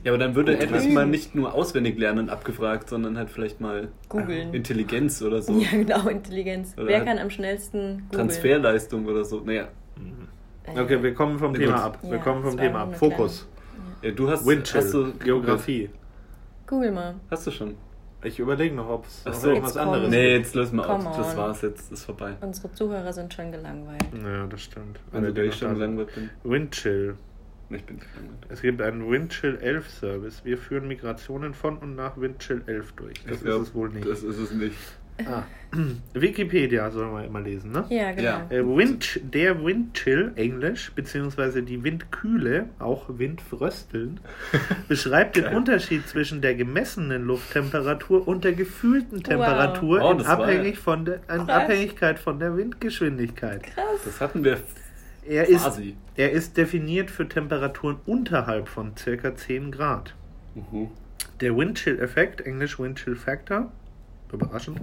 S3: Ja, aber dann würde
S2: Gut
S3: etwas
S2: lügen.
S3: mal nicht nur auswendig lernen abgefragt, sondern halt vielleicht mal
S2: googeln.
S3: Intelligenz oder so.
S2: Ja, genau, Intelligenz.
S3: Oder
S2: Wer
S3: halt
S2: kann am schnellsten googeln?
S3: Transferleistung oder so. Naja,
S2: Äh,
S1: Okay, wir kommen vom
S3: Na
S1: Thema
S3: gut.
S1: ab. Wir
S2: Ja,
S1: kommen vom Thema ab. Fokus.
S3: ja, du hast,
S1: Windchill.
S3: hast du
S1: Geografie.
S2: Google mal.
S3: Hast du schon?
S1: Ich überlege noch, ob es
S3: so.
S1: irgendwas anderes
S3: Nee, jetzt lösen wir auf. Das war's jetzt, ist vorbei.
S2: Unsere Zuhörer sind schon gelangweilt.
S1: Ja, das stimmt.
S3: Also,
S1: Wenn die
S3: ich schon langweilig bin.
S1: Windchill.
S3: Ich bin langweilig.
S1: Es gibt einen Windchill 11 Service. Wir führen Migrationen von und nach Windchill 11 durch. Das
S3: glaub,
S1: ist es wohl nicht.
S3: Das ist es nicht.
S1: Ah. Wikipedia soll man immer lesen, ne?
S2: Ja, genau.
S3: Ja.
S1: Äh, Wind, der Windchill, Englisch, beziehungsweise die Windkühle, auch Windfrösteln, beschreibt den. Unterschied zwischen der gemessenen Lufttemperatur und der gefühlten Temperatur
S3: Oh,
S1: in,
S3: das war
S1: abhängig
S3: ja-
S1: von der, in. Abhängigkeit von der Windgeschwindigkeit.
S2: Krass.
S3: Das hatten wir
S1: Er ist, er ist definiert für Temperaturen unterhalb von ca. 10 Grad.
S3: Mhm.
S1: Der Windchill-Effekt, englisch Windchill Factor, überraschend,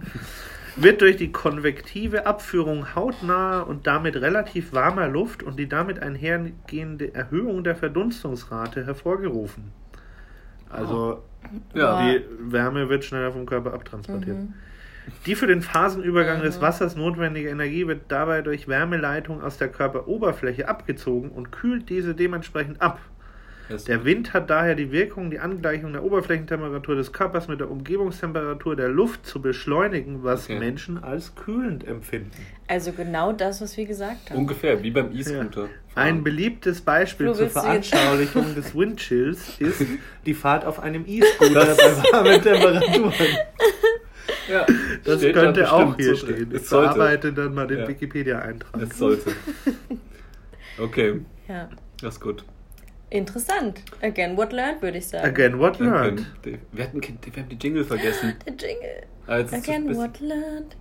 S1: wird durch die konvektive Abführung hautnaher und damit relativ warmer Luft und die damit einhergehende Erhöhung der Verdunstungsrate hervorgerufen. Also
S3: Ja.
S1: Die Wärme wird schneller vom Körper abtransportiert.
S2: Mhm.
S1: Die für den Phasenübergang des
S2: Mhm.
S1: Wassers notwendige Energie wird dabei durch Wärmeleitung aus der Körperoberfläche abgezogen und kühlt diese dementsprechend ab.
S3: Das-
S1: Der Wind hat daher die Wirkung, die Angleichung der Oberflächentemperatur des Körpers mit der Umgebungstemperatur der Luft zu beschleunigen, was
S3: Okay.
S1: Menschen als kühlend empfinden.
S2: Also genau das, was wir gesagt haben.
S3: Ungefähr, wie beim E-Scooter.
S1: Ein beliebtes Beispiel zur Veranschaulichung des Windchills ist die Fahrt auf einem E-Scooter bei warmen Temperaturen.
S3: Ja,
S1: Das könnte auch hier
S3: so-
S1: stehen. Ich
S3: Es sollte.
S1: bearbeite dann mal den
S3: Ja.
S1: Wikipedia-Eintrag.
S3: Es sollte. Okay,
S2: Ja.
S3: das ist gut.
S2: Interessant. Again, what learned, würde ich sagen.
S1: Again, what learned?
S3: Wir hatten, wir haben die Jingle vergessen.
S2: Der Jingle.
S3: Ein
S2: Again, what learned.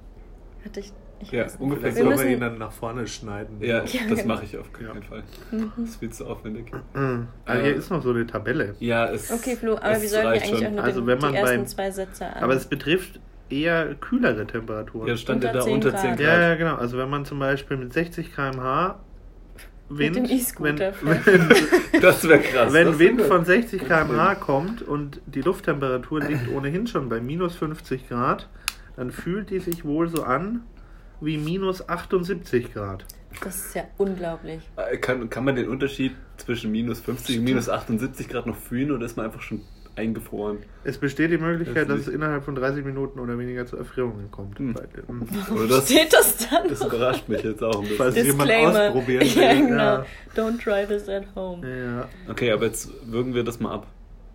S2: Hatte ich. ich
S3: Ja, ungefähr so.
S1: sollen wir ihn dann nach vorne schneiden.
S3: Ja,
S2: Ja,
S3: das
S2: genau.
S3: mache ich auf keinen
S1: Ja.
S3: Fall.
S2: Mhm.
S3: Das ist viel zu aufwendig.
S1: Mhm. Ah, hier ist noch so eine Tabelle.
S3: Ja, es
S2: Okay, Flo, aber
S3: es
S2: wie sollen wir
S3: reicht
S2: eigentlich
S3: schon.
S2: auch nur
S1: Also
S2: den,
S1: wenn man
S2: die ersten
S1: beim-
S2: zwei Sätze an?
S1: Aber es betrifft eher kühlere Temperaturen.
S3: Ja, stand ja
S2: Unter
S3: da
S2: 10
S3: unter
S2: Grad.
S3: 10 Grad.
S1: Ja, ja, genau. Also wenn man zum Beispiel mit 60 km/h Wind,
S2: dem E-Scooter
S1: wenn, wenn,
S3: Das wäre krass.
S1: wenn
S3: das
S1: Wind von 60 km/h kommt und die Lufttemperatur liegt ohnehin schon bei minus 50 Grad, dann fühlt die sich wohl so an wie minus 78 Grad.
S2: Das ist ja unglaublich.
S3: Äh, Kann, kann man den Unterschied zwischen minus 50 und minus 78 Grad noch fühlen oder ist man einfach schon eingefroren?
S1: Es besteht die Möglichkeit,
S3: Das
S1: dass
S3: ist-
S1: es innerhalb von 30 Minuten oder weniger zu Erfrierungen kommt.
S3: Hm.
S1: Bei dem-
S3: Oder das,
S2: Steht das dann?
S3: das überrascht mich jetzt auch ein bisschen.
S1: Falls jemand
S2: Disclaimer.
S1: ausprobieren
S2: Ja,
S1: will.
S2: genau.
S1: Ja.
S2: Don't try this at home.
S1: Ja.
S3: Okay, aber jetzt würgen wir das mal ab,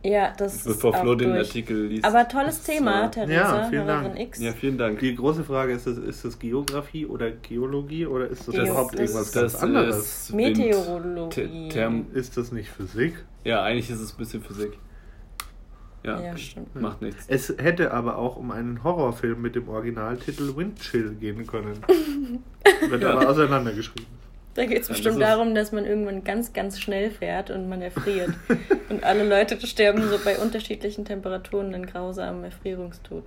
S2: Ja, das
S3: bevor
S2: ist
S3: Flo
S2: auch
S3: den
S2: durch.
S3: Artikel liest.
S2: Aber tolles
S3: Das,
S2: Thema,
S3: äh,
S2: Theresa,
S1: Ja, vielen Dank.
S2: X.
S3: Ja, vielen Dank.
S1: Die große Frage ist, das, ist das Geografie oder Geologie oder ist das
S2: Geo-
S1: überhaupt
S2: das-
S1: irgendwas ganz
S3: das
S1: anderes?
S3: ist Wind-
S2: Meteorologie.
S3: Therm
S1: Ist das nicht Physik?
S3: ja, eigentlich ist es ein bisschen Physik. Ja,
S2: Ja, stimmt.
S3: macht nichts.
S1: Es hätte aber auch um einen Horrorfilm mit dem Originaltitel Windchill gehen können. Wird
S3: Ja.
S1: aber auseinandergeschrieben.
S2: Da geht es
S3: Ja,
S2: bestimmt
S3: das
S2: darum, dass man irgendwann ganz, ganz schnell fährt und man erfriert. und alle Leute sterben so bei unterschiedlichen Temperaturen einen grausamen Erfrierungstod.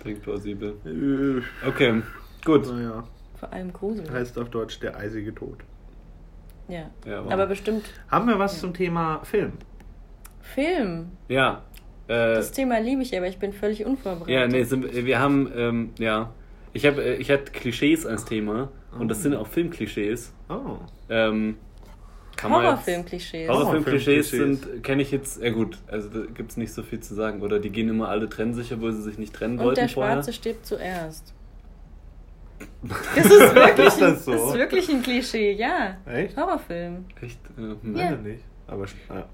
S3: Klingt plausibel.
S1: Äh,
S3: Okay, gut.
S1: naja,
S2: Vor allem Grusel.
S1: heißt auf Deutsch der eisige Tod.
S2: Ja.
S3: Ja, wow.
S2: Aber bestimmt
S1: Haben wir was zum Thema Film?
S2: Film.
S3: Ja. Äh,
S2: Das Thema liebe ich, aber ich bin völlig unvorbereitet.
S3: ja, nee, sind, wir haben, ähm, ja. Ich, hab, äh, ich hatte Klischees als Thema und das sind auch Filmklischees.
S1: Oh.
S3: Ähm,
S2: Horrorfilm-Klischees.
S3: Sind, kenne ich jetzt, ja gut, also da gibt es nicht so viel zu sagen. Oder die gehen immer alle trennsicher, wo sie sich nicht trennen
S2: Und
S3: wollten
S2: der
S3: vorher.
S2: Schwarze stirbt zuerst. Das ist wirklich,
S1: Ist
S2: ein,
S1: das so?
S2: das ist wirklich ein Klischee, ja.
S1: Echt?
S2: Horrorfilm.
S3: Echt? Äh, hm.
S2: Ja.
S1: Nein, nicht. Aber ah,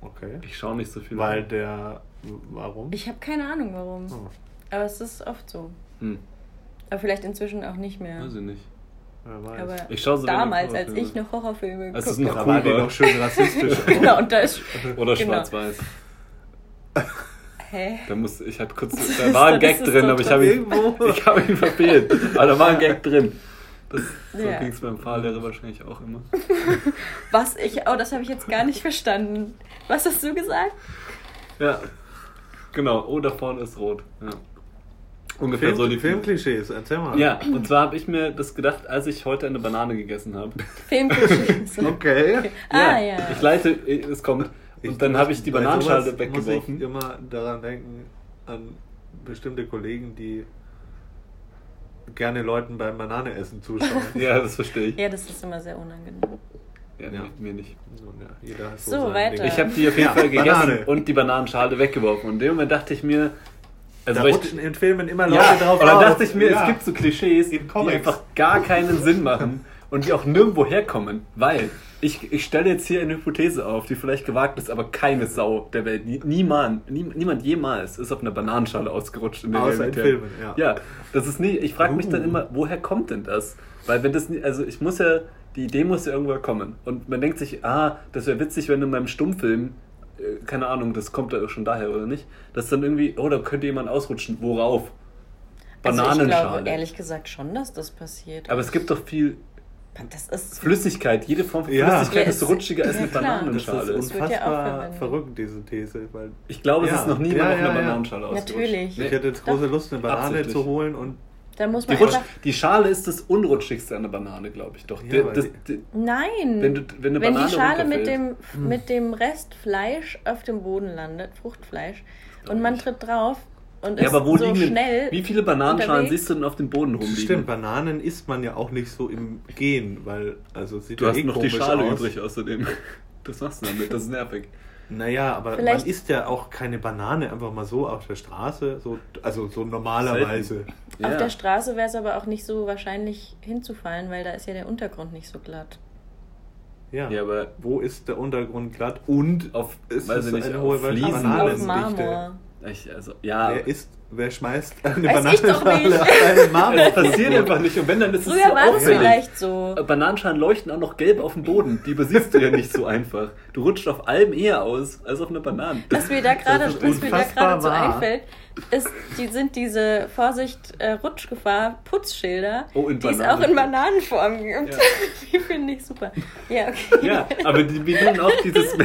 S1: okay.
S3: Ich schaue nicht so viel.
S1: Weil
S3: an.
S1: der. Warum?
S2: Ich habe keine Ahnung warum.
S1: Oh,
S2: Aber es ist oft so.
S3: Hm,
S2: Aber vielleicht inzwischen auch nicht mehr.
S3: weiß ich nicht.
S2: Aber
S3: Ich schaue so
S2: damals, als ich noch Horrorfilme geguckt
S3: noch
S1: da
S2: habe.
S3: cool
S1: war die noch schön rassistisch.
S2: Genau, und da ist.
S3: Oder
S2: Genau.
S3: schwarz-weiß.
S2: Hä?
S3: Da, muss, ich hatte kurz, da war ein Gag drin,
S2: so
S3: aber ich habe ihn, ich habe ihn verfehlt. Aber da war ein Gag drin. Das, so
S2: Ja.
S3: ging es beim Fahrlehrer wahrscheinlich auch immer.
S2: Was ich. Oh, das habe ich jetzt gar nicht verstanden. Was hast du gesagt?
S3: Ja, genau. Oh, da vorne ist rot. Ja. Ungefähr
S1: Film,
S3: so die
S1: Filmklischees, erzähl mal.
S3: Ja, und zwar habe ich mir das gedacht, als ich heute eine Banane gegessen habe.
S2: Filmklischees.
S1: Okay.
S2: Ah, ja.
S3: Ich leite, es kommt. Und
S1: Ich-
S3: dann habe ich die Bananenschale weggeworfen.
S1: Muss ich immer daran denken, an bestimmte Kollegen, die gerne Leuten beim Bananeessen zuschauen.
S3: Ja, das verstehe ich.
S2: Ja, das ist immer sehr unangenehm.
S3: Ja,
S1: Ja.
S3: Mir, mir nicht.
S2: So,
S1: sein
S2: weiter.
S1: Ding.
S3: Ich habe die auf jeden
S1: Ja,
S3: Fall gegessen
S1: Banane.
S3: und die Bananenschale weggeworfen. Und in dem Moment dachte ich mir, also
S1: da rutschen in Filmen immer Leute
S3: ja,
S1: drauf
S3: dann
S1: aus.
S3: dachte ich mir,
S1: Ja.
S3: es gibt so Klischees,
S1: In
S3: die einfach gar keinen Sinn machen und die auch nirgendwo herkommen, weil ich, ich stelle jetzt hier eine Hypothese auf, die vielleicht gewagt ist, aber keine Sau der Welt, nie, niemand, nie, niemand jemals ist auf einer Bananenschale ausgerutscht in der
S1: Außer in. Filmen, ja.
S3: Ja, das ist nie, ich frage mich dann
S1: Uh.
S3: immer, woher kommt denn das? Weil wenn das nie, also ich muss ja, die Idee muss ja irgendwo kommen und man denkt sich, ah, das wäre witzig, wenn in meinem Stummfilm äh, keine Ahnung, das kommt ja schon daher oder nicht, dass dann irgendwie, oh, da könnte jemand ausrutschen. Worauf?
S2: Also ich
S3: Bananenschale.
S2: glaube ehrlich gesagt schon, dass das passiert.
S3: Aber es gibt doch viel
S2: das ist.
S3: Flüssigkeit. Jede Form von
S1: Ja.
S3: Flüssigkeit
S2: Ja,
S3: ist rutschiger als
S2: ja,
S3: eine
S2: klar.
S1: Das
S3: Bananenschale.
S1: ist
S2: ja
S1: unfassbar
S2: verwendet.
S1: verrückt, diese These. Weil
S3: Ich glaube, es ist noch niemand
S1: Ja,
S3: auf einer. Bananenschale ausgerutscht.
S2: Natürlich.
S1: Ich hätte jetzt große. Lust, eine Banane zu holen und
S2: Da muss
S3: Die,
S2: man
S3: Rutsch,
S2: einfach.
S3: die Schale ist das unrutschigste an der Banane, glaube ich doch.
S1: Ja,
S3: das,
S1: die-
S3: die,
S2: Nein!
S3: Wenn du- wenn eine
S2: Wenn
S3: Banane
S2: die Schale mit dem, mit dem Rest Fleisch auf dem Boden landet, Fruchtfleisch, und man tritt drauf und
S3: ja,
S2: ist
S3: aber wo
S2: so
S3: liegen denn,
S2: schnell.
S3: wie viele Bananenschalen
S2: unterwegs.
S3: siehst du denn auf dem Boden rumliegen?
S1: Stimmt, Bananen isst man ja auch nicht so im Gehen, weil, also sieht
S3: Du
S1: ja
S3: hast
S1: eh
S3: noch die Schale
S1: aus.
S3: übrig außerdem. Das machst du damit, das ist nervig.
S1: Naja, aber
S2: Vielleicht-
S1: man isst ja auch keine Banane einfach mal so auf der Straße, so, also so normalerweise.
S2: Auf
S3: Ja.
S2: der Straße wäre es aber auch nicht so wahrscheinlich hinzufallen, weil da ist ja der Untergrund nicht so glatt.
S1: Ja.
S3: Ja, aber
S1: Wo ist der Untergrund glatt und
S3: auf,
S1: ist
S3: weiß
S1: es
S3: ich nicht,
S1: eine
S3: auf
S1: hohe
S3: Fliesen
S1: Banane-
S3: oder
S2: Auf. Marmor.
S3: Ich, also, ja,
S1: wer isst, wer schmeißt eine
S2: Weiß
S1: Bananenschale
S2: nicht.
S1: auf einen Marmor?
S3: es passiert einfach nicht. Und wenn, dann ist es
S2: Früher
S3: so
S2: war das vielleicht so.
S3: Bananenschalen leuchten auch noch gelb auf dem Boden. Die übersiehst du ja nicht so einfach. Du rutscht auf allem eher aus als auf einer Banane.
S2: Was mir da gerade
S1: Das
S2: so einfällt, ist, die sind diese Vorsicht äh, Rutschgefahr Putzschilder,
S3: Oh,
S2: die es auch in Bananenform gibt.
S3: Ja.
S2: die finde ich super. Ja, okay.
S3: Ja, aber die bedienen auch dieses,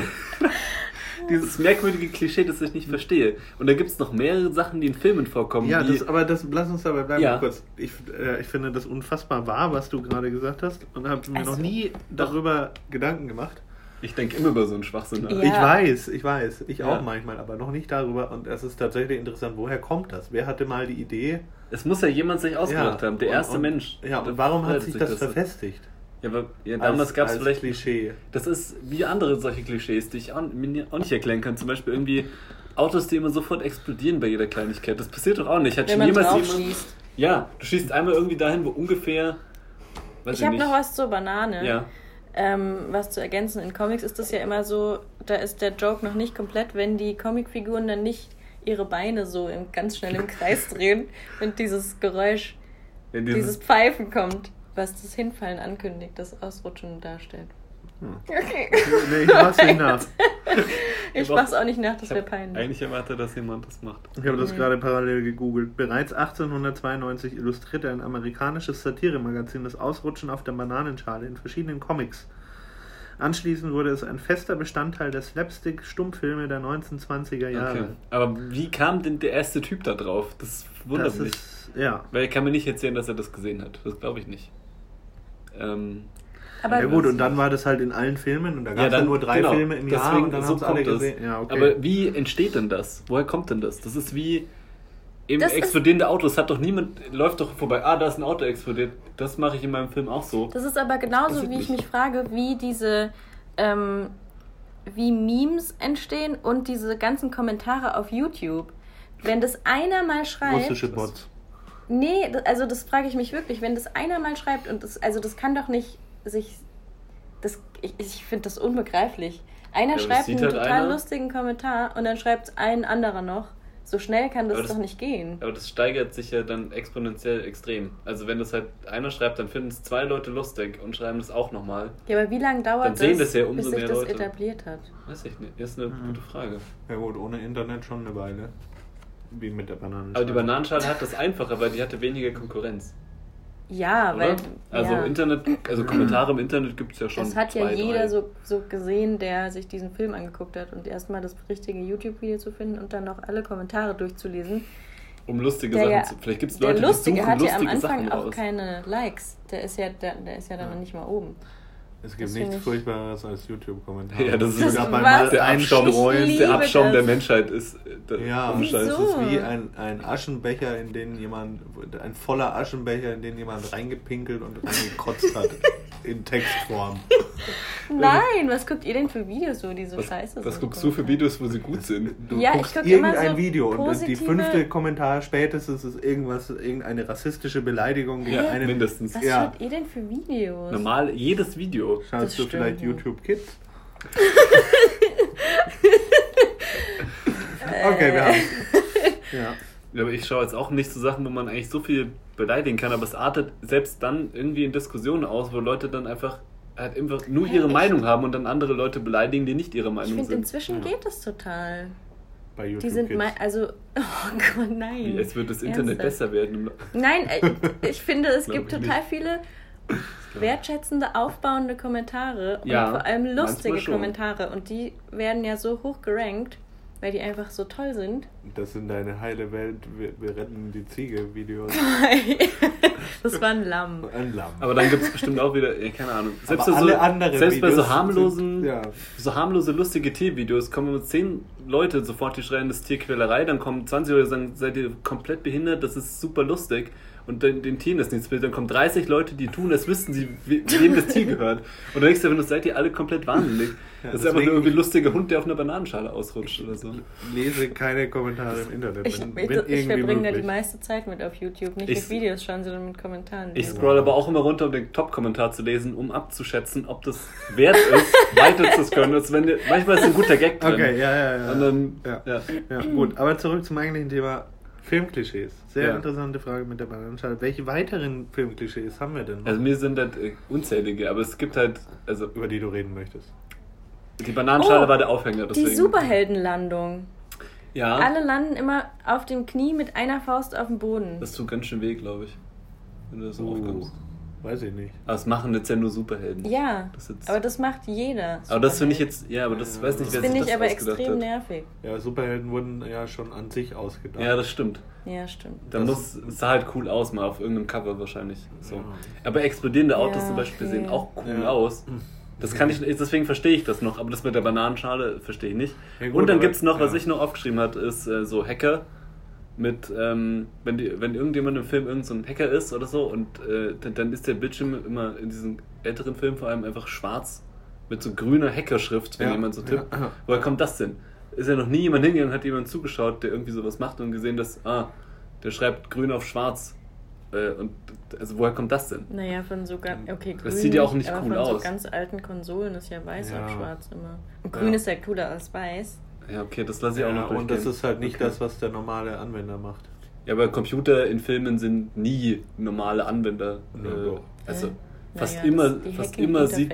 S3: dieses merkwürdige Klischee, das ich nicht verstehe. Und da gibt es noch mehrere Sachen, die in Filmen vorkommen.
S1: Ja,
S3: die,
S1: das, aber das, lass uns dabei bleiben
S3: Ja.
S1: kurz. Ich, äh, ich finde das unfassbar wahr, was du gerade gesagt hast und habe mir
S2: Also,
S1: noch nie darüber Gedanken gemacht.
S3: ich denke immer über so einen Schwachsinn nach.
S2: Ja.
S1: Ich weiß, ich weiß, ich
S3: Ja.
S1: auch manchmal, aber noch nicht darüber. Und es ist tatsächlich interessant, woher kommt das? Wer hatte mal die Idee?
S3: Es muss ja jemand sich ausgedacht haben, der
S1: und-
S3: erste
S1: und,
S3: Mensch.
S1: Ja, und warum hat sich
S3: sich
S1: das
S3: das
S1: verfestigt?
S3: Ja, aber ja, damals
S1: Als-
S3: gab es vielleicht.
S1: Klischee.
S3: Das ist wie andere solche Klischees, die ich auch, mir auch nicht erklären kann. Zum Beispiel irgendwie Autos, die immer sofort explodieren bei jeder Kleinigkeit. Das passiert doch auch nicht. Hat
S2: Wenn
S3: schon
S2: man
S3: jemals
S2: drauf
S3: jemand.
S2: schießt.
S3: Ja, du schießt einmal irgendwie dahin, wo ungefähr. Weiß
S2: Ich habe noch was zur Banane.
S3: Ja.
S2: Ähm, was zu ergänzen. In Comics ist das ja immer so, da ist der Joke noch nicht komplett, wenn die Comicfiguren dann nicht ihre Beine so im, ganz schnell im Kreis drehen und dieses Geräusch,
S3: Ja,
S2: dieses,
S3: dieses,
S2: Pfeifen kommt, was das Hinfallen ankündigt, das Ausrutschen darstellt.
S3: Hm.
S2: Okay.
S1: Nee, ich mach's nicht nach.
S2: Ich mach's auch nicht nach, das
S3: ich
S2: wäre peinlich.
S3: eigentlich erwartet, dass jemand das macht.
S1: Ich habe das gerade parallel gegoogelt. Bereits 1892 illustrierte ein amerikanisches Satiremagazin das Ausrutschen auf der Bananenschale in verschiedenen Comics. Anschließend wurde es ein fester Bestandteil der Slapstick-Stummfilme der 1920er Jahre.
S3: Okay. Aber wie kam denn der erste Typ da drauf? Das wundert
S1: Das
S3: mich.
S1: ist, ja.
S3: Weil er kann mir nicht erzählen, dass er das gesehen hat. Das glaube ich nicht. Ähm,
S2: Aber
S1: ja gut, und dann war das halt in allen Filmen und da gab
S3: ja,
S1: es dann
S3: dann
S1: nur drei
S3: genau,
S1: Filme im Jahr
S3: deswegen
S1: und dann
S3: so
S1: haben alle
S3: kommt das.
S1: gesehen. Ja, okay.
S3: Aber wie entsteht denn das? Woher kommt denn das? Das ist wie
S2: Das ist-
S3: explodierende Auto. Es hat doch niemand, läuft doch vorbei, ah, da ist ein Auto explodiert. Das mache ich in meinem Film auch so.
S2: Das ist aber genauso, wie ich mich frage, wie diese, ähm, wie Memes entstehen und diese ganzen Kommentare auf YouTube. Wenn das einer mal schreibt.
S1: Russische Bots.
S2: Nee, also das frage ich mich wirklich. Wenn das einer mal schreibt und das, also das kann doch nicht sich. Das, ich ich finde das unbegreiflich. Einer
S3: Ja, das
S2: schreibt einen
S3: halt
S2: total
S3: einer.
S2: lustigen Kommentar und dann schreibt ein anderer noch. So schnell kann das,
S3: das-
S2: doch nicht gehen.
S3: Aber das steigert sich ja dann exponentiell extrem. Also wenn das halt einer schreibt, dann finden es zwei Leute lustig und schreiben das auch nochmal.
S2: Ja, aber wie lange dauert
S3: Dann sehen
S2: das,
S3: das ja umso
S2: bis sich
S3: mehr
S2: das
S3: Leute.
S2: etabliert hat?
S3: Weiß ich nicht. Das ist eine
S1: Mhm.
S3: gute Frage.
S1: Ja gut, ohne Internet schon eine Weile. Wie mit der Bananenschale.
S3: Aber die Bananenschale hat das einfacher, weil die hatte weniger Konkurrenz.
S2: Ja,
S3: Oder?
S2: weil.
S3: also
S2: ja.
S3: Internet, also Kommentare im Internet gibt es ja schon.
S2: Das hat ja
S3: zwei,
S2: jeder
S3: drei.
S2: so, so gesehen, der sich diesen Film angeguckt hat und erstmal das richtige YouTube-Video zu finden und dann noch alle Kommentare durchzulesen.
S3: Um lustige
S2: Der,
S3: Sachen
S2: ja,
S3: zu. Vielleicht gibt es
S2: der
S3: Leute, die
S2: Lustige
S3: suchen
S2: hat ja am Anfang
S3: Sachen
S2: auch
S3: raus.
S2: keine Likes. Der ist ja, der, der ist ja dann noch nicht mal oben.
S1: Es gibt
S2: Das
S1: nichts Furchtbares als YouTube-Kommentare.
S3: Ja, das ist- Das
S2: was?
S1: einmal
S3: der Abschaum, der
S2: liebe
S3: Abschaum der Menschheit ist. Der
S1: Ja, es ist wie ein, ein Aschenbecher, in den jemand, ein voller Aschenbecher, in den jemand reingepinkelt und reingekotzt hat. In Textform.
S2: Nein, was guckt ihr denn für Videos, wo die so
S3: Was,
S2: scheiße
S3: was
S2: sind?
S3: guckst du für Videos, wo sie gut sind?
S1: Du
S2: Ja, ich
S1: guckst
S2: guck immer
S1: irgendein
S2: so
S1: Video und die fünfte Kommentar spätestens ist irgendwas, irgendeine rassistische Beleidigung gegen
S3: Ja,
S1: einen.
S3: mindestens.
S2: Was
S1: Ja.
S2: schaut ihr denn für Videos?
S3: Normal, jedes Video.
S2: Das
S1: Schaust du
S2: stimmt
S1: vielleicht
S2: nicht.
S1: YouTube Kids? Okay, wir haben ja.
S3: Ja, aber ich schaue jetzt auch nicht so Sachen, wo man eigentlich so viel beleidigen kann, aber es artet selbst dann irgendwie in Diskussionen aus, wo Leute dann einfach halt einfach nur ihre
S2: echt?
S3: Meinung haben und dann andere Leute beleidigen, die nicht ihre
S2: Ich
S3: Meinung
S2: finde,
S3: sind.
S2: inzwischen
S1: Ja.
S2: geht das total.
S1: bei YouTube
S2: Die sind mein, also, oh Gott, nein.
S3: Wie, es wird das Internet
S2: Ernsthaft?
S3: besser werden.
S2: Nein, äh, ich finde, es gibt
S3: ich
S2: total viele wertschätzende, aufbauende Kommentare und
S3: Ja,
S2: vor allem lustige. Kommentare. Und die werden ja so hoch gerankt, weil die einfach so toll sind.
S1: Das sind deine heile Welt, wir, wir retten die Ziege-Videos.
S2: das war ein Lamm.
S1: Ein Lamm.
S3: Aber dann gibt es bestimmt auch wieder, keine Ahnung. Selbst,
S1: Aber
S3: bei
S1: alle
S3: so, selbst bei so harmlosen,
S1: sind- ja.
S3: so harmlose, lustige Tiervideos kommen mit 10 Leute sofort, die schreien, das ist Tierquälerei, dann kommen 20 Leute, die sagen, seid ihr komplett behindert, das ist super lustig. Und den, den Tieren ist nichts mit. Dann kommen 30 Leute, die tun, als wüssten sie, we- wem das Tier gehört. Und dann denkst du, wenn du seid ihr alle komplett wahnsinnig.
S1: Ja,
S3: das ist einfach nur irgendwie ein lustiger Hund, der auf einer Bananenschale ausrutscht oder so.
S1: Lese keine Kommentare im Internet.
S2: Ich,
S1: wenn,
S2: ich,
S1: wenn
S2: ich verbringe da die meiste Zeit mit auf YouTube. Nicht
S3: Ich-
S2: mit Videos schauen, sondern mit Kommentaren.
S3: Ich
S2: lesen.
S3: scroll aber auch immer runter, um den Top-Kommentar zu lesen, um abzuschätzen, ob das wert ist, weiter zu können. Als wenn, manchmal ist ein guter Gag drin.
S1: Okay, ja, ja, ja.
S3: Und dann,
S1: ja.
S3: ja.
S1: Ja, gut, aber zurück zum eigentlichen Thema Filmklischees. Sehr
S3: Ja.
S1: interessante Frage mit der Bananenschale. Welche weiteren Filmklischees haben wir denn noch,
S3: Also mir sind das äh, unzählige, aber es gibt halt, also
S1: über die du reden möchtest?
S3: Die Bananenschale
S2: Oh,
S3: war der Aufhänger. Deswegen.
S2: Die Superheldenlandung.
S3: Ja,
S2: Alle landen immer auf dem Knie mit einer Faust auf dem Boden.
S3: das tut ganz schön weh, glaube ich, wenn du das so aufkommst.
S1: weiß ich nicht.
S3: Aber es machen jetzt ja nur Superhelden.
S2: ja,
S3: Das
S2: aber das macht jeder.
S3: Aber das finde ich jetzt, ja, aber das weiß nicht,
S2: Das
S3: wer
S2: finde
S3: sich
S2: ich
S3: das
S2: aber
S3: ausgedacht
S2: extrem
S3: hat.
S2: nervig.
S1: Ja, Superhelden wurden ja schon an sich ausgedacht.
S3: Ja, das stimmt.
S2: Ja, stimmt.
S3: Da
S1: Das-
S3: muss, es sah halt cool aus, mal auf irgendeinem Cover wahrscheinlich. So.
S1: Ja.
S3: Aber explodierende Autos
S2: Ja,
S3: zum Beispiel
S2: okay.
S3: sehen auch cool
S1: Ja.
S3: aus. Das kann ich, deswegen verstehe ich das noch, aber das mit der Bananenschale verstehe ich nicht.
S1: Ja, gut,
S3: und dann gibt es noch, was
S1: ja.
S3: ich noch aufgeschrieben habe, ist äh, so Hacker mit, ähm, wenn, die, wenn irgendjemand im Film irgend so ein Hacker ist oder so und äh, dann, dann ist der Bildschirm immer in diesen älteren Filmen vor allem einfach schwarz mit so grüner Hackerschrift, wenn
S1: Ja,
S3: jemand so tippt. Woher kommt das denn? Ist ja noch nie jemand hingegangen, hat jemand zugeschaut, der irgendwie sowas macht und gesehen, dass, ah, der schreibt grün auf schwarz. Äh, und also woher kommt das denn?
S2: Naja, von so ganz. Okay, grün.
S3: Das sieht ja auch nicht cool
S2: von
S3: aus.
S2: so ganz alten Konsolen ist ja weiß
S1: Ja.
S2: auf schwarz immer. Und grün
S1: Ja.
S2: ist ja cooler als weiß.
S3: Ja, okay, das lasse ich auch
S1: Ja,
S3: noch
S1: und das ist halt nicht
S3: Okay.
S1: das, was der normale Anwender macht.
S3: Ja, aber Computer in Filmen sind nie normale Anwender.
S1: Ja,
S3: äh,
S1: doch.
S3: also fast
S2: naja,
S3: immer,
S2: das-
S3: fast immer sieht.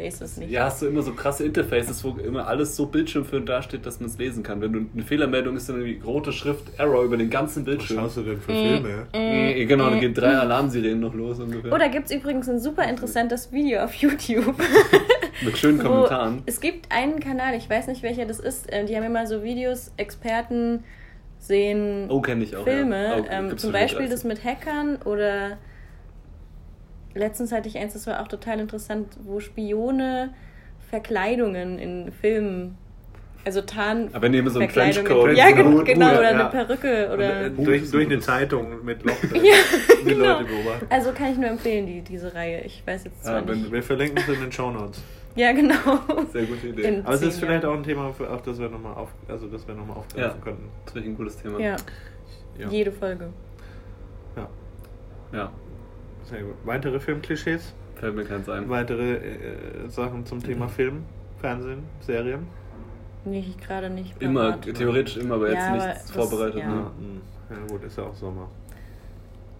S3: Ja, hast du immer so krasse Interfaces, wo immer alles so bildschirmführend dasteht, dass man es lesen kann. Wenn du eine Fehlermeldung ist, dann irgendwie rote Schrift Error über den ganzen
S1: Was
S3: Bildschirm.
S1: schaust du denn für
S2: Mm,
S1: Filme?
S3: Äh, genau, dann gehen drei Alarmsirenen noch los ungefähr.
S2: Oh, da gibt es übrigens ein super interessantes Video auf YouTube.
S3: Mit schönen Kommentaren.
S2: Es gibt einen Kanal, ich weiß nicht welcher das ist, äh, die haben immer so Videos, Experten sehen
S3: Oh, kenne ich auch.
S2: Filme.
S3: Ja. Oh,
S2: ähm, zum Beispiel das mit Hackern oder letztens hatte ich eins, das war auch total interessant, wo Spione Verkleidungen in Filmen, also Tarn.
S3: Aber wenn die immer so einen Trenchcoat
S2: Ja, genau,
S3: Hut-
S2: genau oder
S1: ja.
S2: eine Perücke oder.
S1: Und, äh, durch, durch
S3: ein
S1: eine Zeitung mit Loch. drin.
S2: Ja,
S1: die
S2: genau.
S1: Leute beobachten.
S2: Also kann ich nur empfehlen, die, diese Reihe. Ich weiß jetzt zwar
S3: Ja, wenn-
S2: nicht.
S1: Wir verlinken es in den Shownotes.
S2: Ja, genau.
S3: Sehr gute Idee.
S2: In-
S1: Aber es ist vielleicht auch ein Thema, für, auf das wir nochmal auf, also das wir noch mal aufgreifen
S3: Ja.
S1: könnten.
S3: Das ist wirklich ein gutes Thema.
S2: Ja,
S1: Ja.
S2: jede Folge.
S1: ja,
S3: Ja,
S1: sehr gut. Weitere Filmklischees?
S3: fällt mir keins ein.
S1: Weitere äh, Sachen zum Thema Film, Fernsehen, Serien?
S2: Nee, ich gerade nicht.
S3: Immer, theoretisch immer, aber jetzt
S2: Ja, aber
S3: nichts
S2: das-
S3: vorbereitet.
S2: ja.
S3: Ne?
S1: ja gut, ist ja auch Sommer.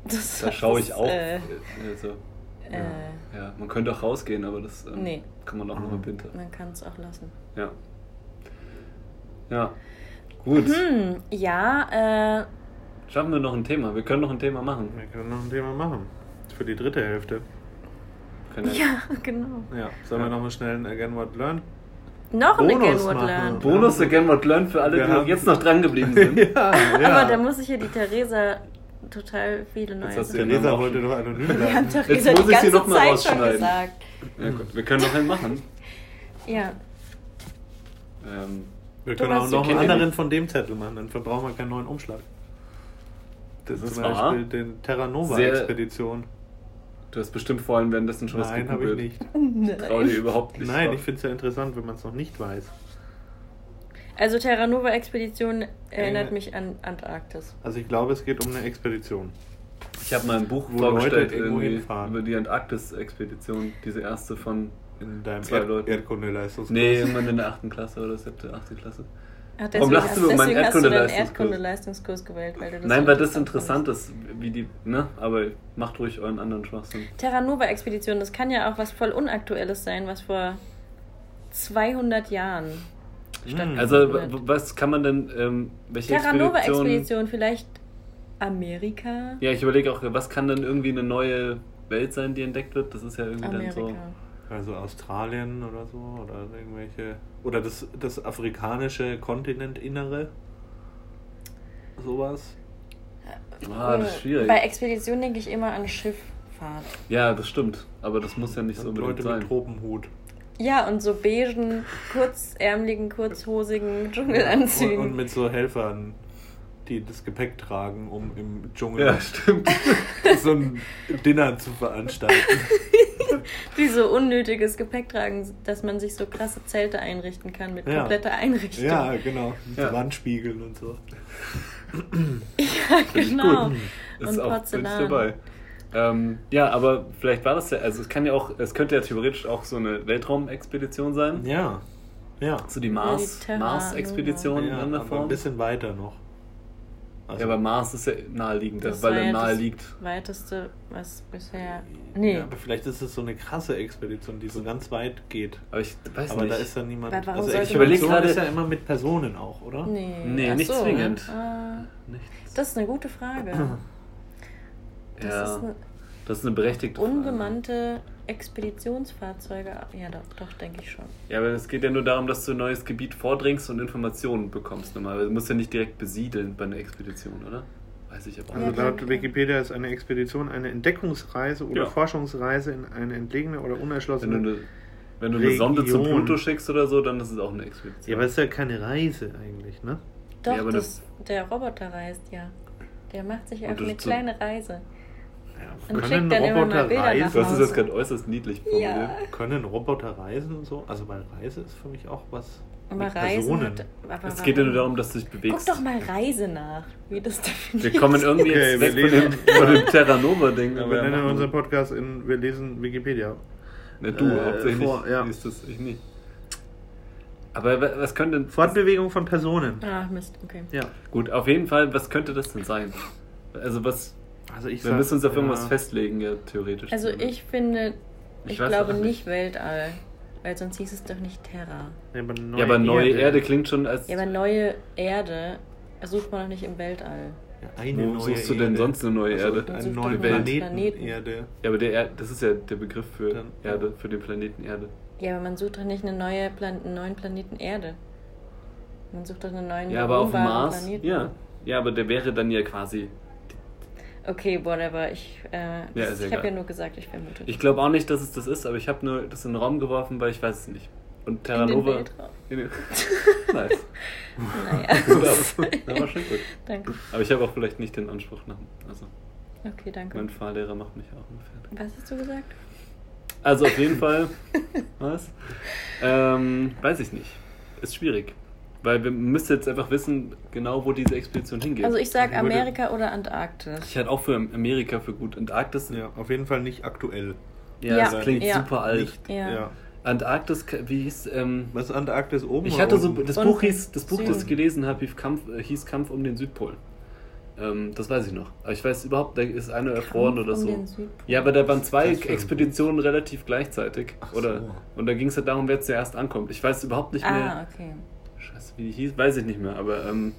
S2: Das,
S3: Da schaue ich
S2: das,
S3: auch.
S2: Äh,
S3: äh, also,
S2: äh,
S3: ja, man könnte auch rausgehen, aber das ähm,
S2: Nee.
S3: kann man auch noch im Winter.
S2: man kann es auch lassen.
S3: Ja. Ja. Gut.
S2: Hm, ja, äh,
S3: Schaffen wir noch ein Thema. Wir können noch ein Thema machen.
S1: Wir können noch ein Thema machen. Für die dritte Hälfte.
S3: Können
S2: ja, genau.
S1: Ja, sollen wir nochmal schnell ein Again What Learn?
S2: Noch ein
S1: Bonus
S2: Again What
S1: machen.
S2: Learn.
S3: Bonus Again What Learned für alle,
S1: Wir
S3: die noch jetzt noch dran geblieben sind.
S1: ja, ja.
S2: Aber da muss ich ja die Theresa total viele neue
S3: hast den
S1: Theresa wollte doch anonym
S2: Wir haben
S1: bleiben.
S2: Theresa
S3: muss
S2: die
S3: ich sie
S2: ganze
S3: noch mal
S2: Zeit schon
S3: rausschneiden.
S2: gesagt.
S3: Ja, gut. Wir können noch einen machen.
S2: Ja,
S3: Ähm,
S1: Wir können auch noch einen anderen von dem Zettel machen, dann verbrauchen wir keinen neuen Umschlag. Das
S3: Das
S1: ist zum. Beispiel den Terra Nova
S3: Sehr-
S1: Expedition.
S3: Du hast bestimmt vorhin währenddessen schon was
S1: Nein, habe ich
S3: gegoogelt.
S1: nicht.
S3: Trau dir überhaupt nicht.
S1: Nein,
S3: drauf.
S1: ich finde es ja interessant, wenn man es noch nicht weiß.
S2: Also Terra Nova Expedition erinnert
S1: Äh.
S2: mich an Antarktis.
S1: Also ich glaube, es geht um eine Expedition.
S3: Ich habe mal ein Buch
S1: Wo
S3: vorgestellt über die Antarktis-Expedition, diese erste von.
S1: In deinem
S3: Zwei
S1: Erd
S3: Leuten.
S1: Erdkundeleistungskurs.
S3: Nee, irgendwann in der 8. Klasse oder 7., 8. Klasse.
S2: Ach,
S3: Warum lachst du über meinen Erdkunde-Leistungskurs?
S2: Erdkunde-Leistungskurs gewählt, weil
S3: Nein, weil das
S2: interessant
S3: ist, wie die. Ne? Aber macht ruhig euren anderen Schwachsinn.
S2: Terra Nova Expedition, das kann ja auch was voll Unaktuelles sein, was vor 200 Jahren stattgefunden
S3: Also, was kann man denn. Ähm, welche
S2: Terra Nova
S3: Expedition.
S2: Expedition, vielleicht Amerika?
S3: Ja, ich überlege auch, was kann denn irgendwie eine neue Welt sein, die entdeckt wird? Das ist ja irgendwie dann so.
S1: Also Australien oder so oder irgendwelche oder das, das afrikanische Kontinentinnere sowas.
S3: Ah, das ist schwierig.
S2: Bei Expedition denke ich immer an Schifffahrt.
S3: Ja, das stimmt. Aber das muss ja nicht so
S1: Und
S3: unbedingt
S1: Leute mit
S3: sein.
S1: Tropenhut.
S2: Ja, und so beigen, kurzärmeligen, kurzhosigen
S1: Und,
S2: Dschungelanzügen.
S1: und mit so Helfern, die das Gepäck tragen, um im Dschungel
S3: Ja, stimmt.
S1: so ein Dinner zu veranstalten.
S2: die so unnötiges Gepäck tragen, dass man sich so krasse Zelte einrichten kann mit
S1: Ja.
S2: kompletter Einrichtung.
S1: ja, genau. Mit
S3: Ja.
S1: Wandspiegeln und so.
S2: Ja, genau.
S3: gut. Ist
S2: Und
S3: auch bin ich
S2: Porzellan.
S3: dabei. Ähm, ja, aber vielleicht war das ja, also es kann ja auch, es könnte ja theoretisch auch so eine Weltraumexpedition sein.
S1: Ja. Ja.
S3: So die
S2: Ja,
S3: Mars, Mars-Expedition
S1: ja
S3: in der
S1: aber ein
S3: Form.
S1: bisschen weiter noch. Also,
S3: ja, aber Mars ist ja naheliegend,
S2: Das
S3: weil er
S2: ja
S3: nahe
S2: das
S3: liegt.
S2: weiteste, was bisher. Nee.
S1: Ja, aber vielleicht ist es so eine krasse Expedition, die so ganz weit geht.
S3: Aber ich weiß
S1: Aber
S3: nicht.
S1: da ist dann niemand.
S2: Aber warum
S1: also Expedition
S3: gerade-
S1: ist ja immer mit Personen auch, oder?
S2: nee,
S3: Nee,
S2: Ach
S3: nicht
S2: so,
S3: zwingend.
S2: Ah,
S3: Nichts.
S2: das ist eine gute Frage. Das
S3: ja,
S2: ist eine
S3: das ist eine berechtigte Frage.
S2: unbemannte Expeditionsfahrzeuge. Ja, doch, doch denke ich schon.
S3: Ja, aber es geht ja nur darum, dass du ein neues Gebiet vordringst und Informationen bekommst. Normal. Du musst ja nicht direkt besiedeln bei einer Expedition, oder? Weiß ich aber auch
S1: Also laut. Wikipedia ist eine Expedition eine Entdeckungsreise oder
S3: Ja.
S1: Forschungsreise in eine entlegene oder
S3: Wenn du,
S1: unerschlossene.
S3: eine, wenn du eine Sonde zum. Pluto schickst oder so, dann ist es auch eine Expedition.
S1: Ja, aber es ist ja keine Reise eigentlich, ne?
S2: Doch,
S3: Ja, aber
S2: das, der Roboter reist ja. Der macht sich
S3: du-
S2: eine kleine Reise. Und
S1: können Roboter reisen?
S3: Du hast es
S2: Hause.
S3: jetzt gerade äußerst niedlich formuliert.
S2: Ja.
S1: Können Roboter reisen und so? Also weil Reise ist für mich auch was
S2: Aber
S1: mit
S2: Reisen.
S1: Personen.
S2: Hat, aber
S3: Es geht ja nur darum, dass du dich
S2: Guck
S3: bewegst.
S2: doch mal Reise nach, wie das definiert
S3: Wir kommen irgendwie
S1: Okay,
S3: jetzt
S1: wir
S3: weg von dem,
S1: lesen-
S3: von dem Terra Nova-Ding.
S1: Ja,
S3: aber
S1: wir
S3: ja,
S1: nennen unseren Podcast in Wir lesen Wikipedia.
S3: Ne, du,
S1: äh,
S3: hauptsächlich
S1: vor- ja.
S3: liest das, ich nicht. Aber wa- was könnte...
S1: Fortbewegung von Personen.
S2: Ah, Mist, okay.
S1: Ja.
S3: Gut, auf jeden Fall, was könnte das denn sein? Also was...
S1: Also ich
S3: Wir
S1: sag,
S3: müssen uns auf irgendwas
S1: ja,
S3: festlegen, ja, theoretisch.
S2: Also ich finde,
S3: Ich
S2: ich, glaube
S3: nicht.
S2: nicht Weltall, weil sonst hieß es doch nicht Terra.
S1: Ja, aber neue,
S3: ja, aber neue Erde. klingt schon als...
S2: Ja, aber neue Erde sucht man doch nicht im Weltall.
S1: Ja, eine
S3: Wo
S1: neue
S3: suchst du denn
S1: Erde.
S3: sonst eine neue
S1: Also
S3: Erde?
S2: Sucht
S1: neuen
S2: doch
S3: Welt.
S1: Planeten,
S2: Planeten.
S1: Erde.
S3: Ja, aber der er das ist ja der Begriff für
S1: Dann-
S3: Erde, für den Planeten Erde.
S2: Ja, aber man sucht doch nicht eine neue Plan einen neuen Planeten Erde. Man sucht doch einen neuen
S3: Ja, aber auf dem Mars...
S2: Planeten.
S3: Ja. ja, aber der wäre dann ja quasi...
S2: Okay, whatever. Ich, äh,
S3: Ja,
S2: ich habe ja nur gesagt, ich vermute.
S3: Ich glaube auch nicht, dass es das ist, aber ich habe nur das in den Raum geworfen, weil ich weiß es nicht. Und Terra Nova... In den- nice.
S2: Naja.
S3: Das war schon gut.
S2: danke.
S3: Aber ich habe auch vielleicht nicht den Anspruch nach. Also,
S2: Okay, danke.
S3: mein Fahrlehrer macht mich auch fertig.
S2: Was hast du gesagt?
S3: Also, auf jeden Fall. Was? Ähm, weiß ich nicht. Ist schwierig. Weil wir müssen jetzt einfach wissen, genau wo diese Expedition hingeht.
S2: Also ich sag
S1: Ich würde-
S2: Amerika oder Antarktis.
S3: ich halte auch für Amerika für gut. Antarktis,
S1: Ja, auf jeden Fall nicht aktuell.
S3: ja,
S2: Ja,
S3: das klingt
S2: ja.
S3: super alt.
S1: Nicht,
S2: Ja.
S1: ja.
S3: Antarktis, wie hieß, ähm,
S1: Was ist Antarktis oben?
S3: Ich hatte so, das Buch hieß, das Buch, das ich gelesen habe, hieß Kampf, äh, hieß Kampf um den Südpol. Ähm, das weiß ich noch. Aber ich weiß überhaupt, da ist einer erfroren
S2: Kampf
S3: oder
S2: um
S3: so.
S2: den Südpol.
S3: Ja, aber da waren zwei Expeditionen relativ gleichzeitig.
S1: Ach
S3: oder?
S1: so.
S3: Und da ging es ja darum, wer zuerst ankommt. Ich weiß überhaupt nicht
S2: Ah,
S3: mehr.
S2: okay.
S3: Scheiße, wie die hieß, weiß ich nicht mehr. Aber ähm,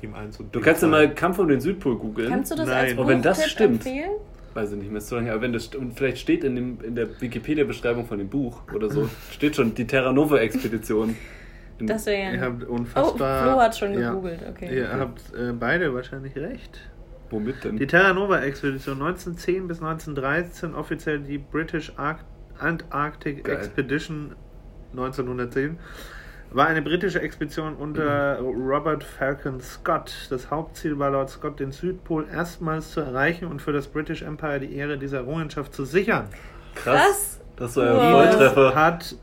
S1: Team 1 und
S3: du
S1: Team
S3: kannst ja
S1: 2.
S3: mal Kampf um den Südpol googeln.
S2: Kannst du das
S1: Nein.
S2: als
S1: Und
S3: wenn das
S2: Buchtipp
S3: stimmt-
S2: empfehlen?
S3: Weiß ich nicht mehr, ist so lange. Aber wenn das st- und vielleicht steht in, dem, in der Wikipedia-Beschreibung von dem Buch oder so, steht schon die Terra Nova-Expedition. In-
S2: Das wäre ja
S1: Ihr habt
S2: Oh,
S1: unfassbar.
S2: Flo hat schon gegoogelt, okay.
S1: Ihr habt äh, beide wahrscheinlich recht.
S3: Womit denn?
S1: Die Terra Nova Expedition 1910 bis 1913, offiziell die British Arc Antarctic
S3: Geil.
S1: Expedition 1910, war eine britische Expedition unter Robert Falcon Scott. Das Hauptziel war laut Scott, den Südpol erstmals zu erreichen und für das British Empire die Ehre dieser Errungenschaft zu sichern.
S2: Krass.
S3: Das war ein Volltreffer.
S1: hat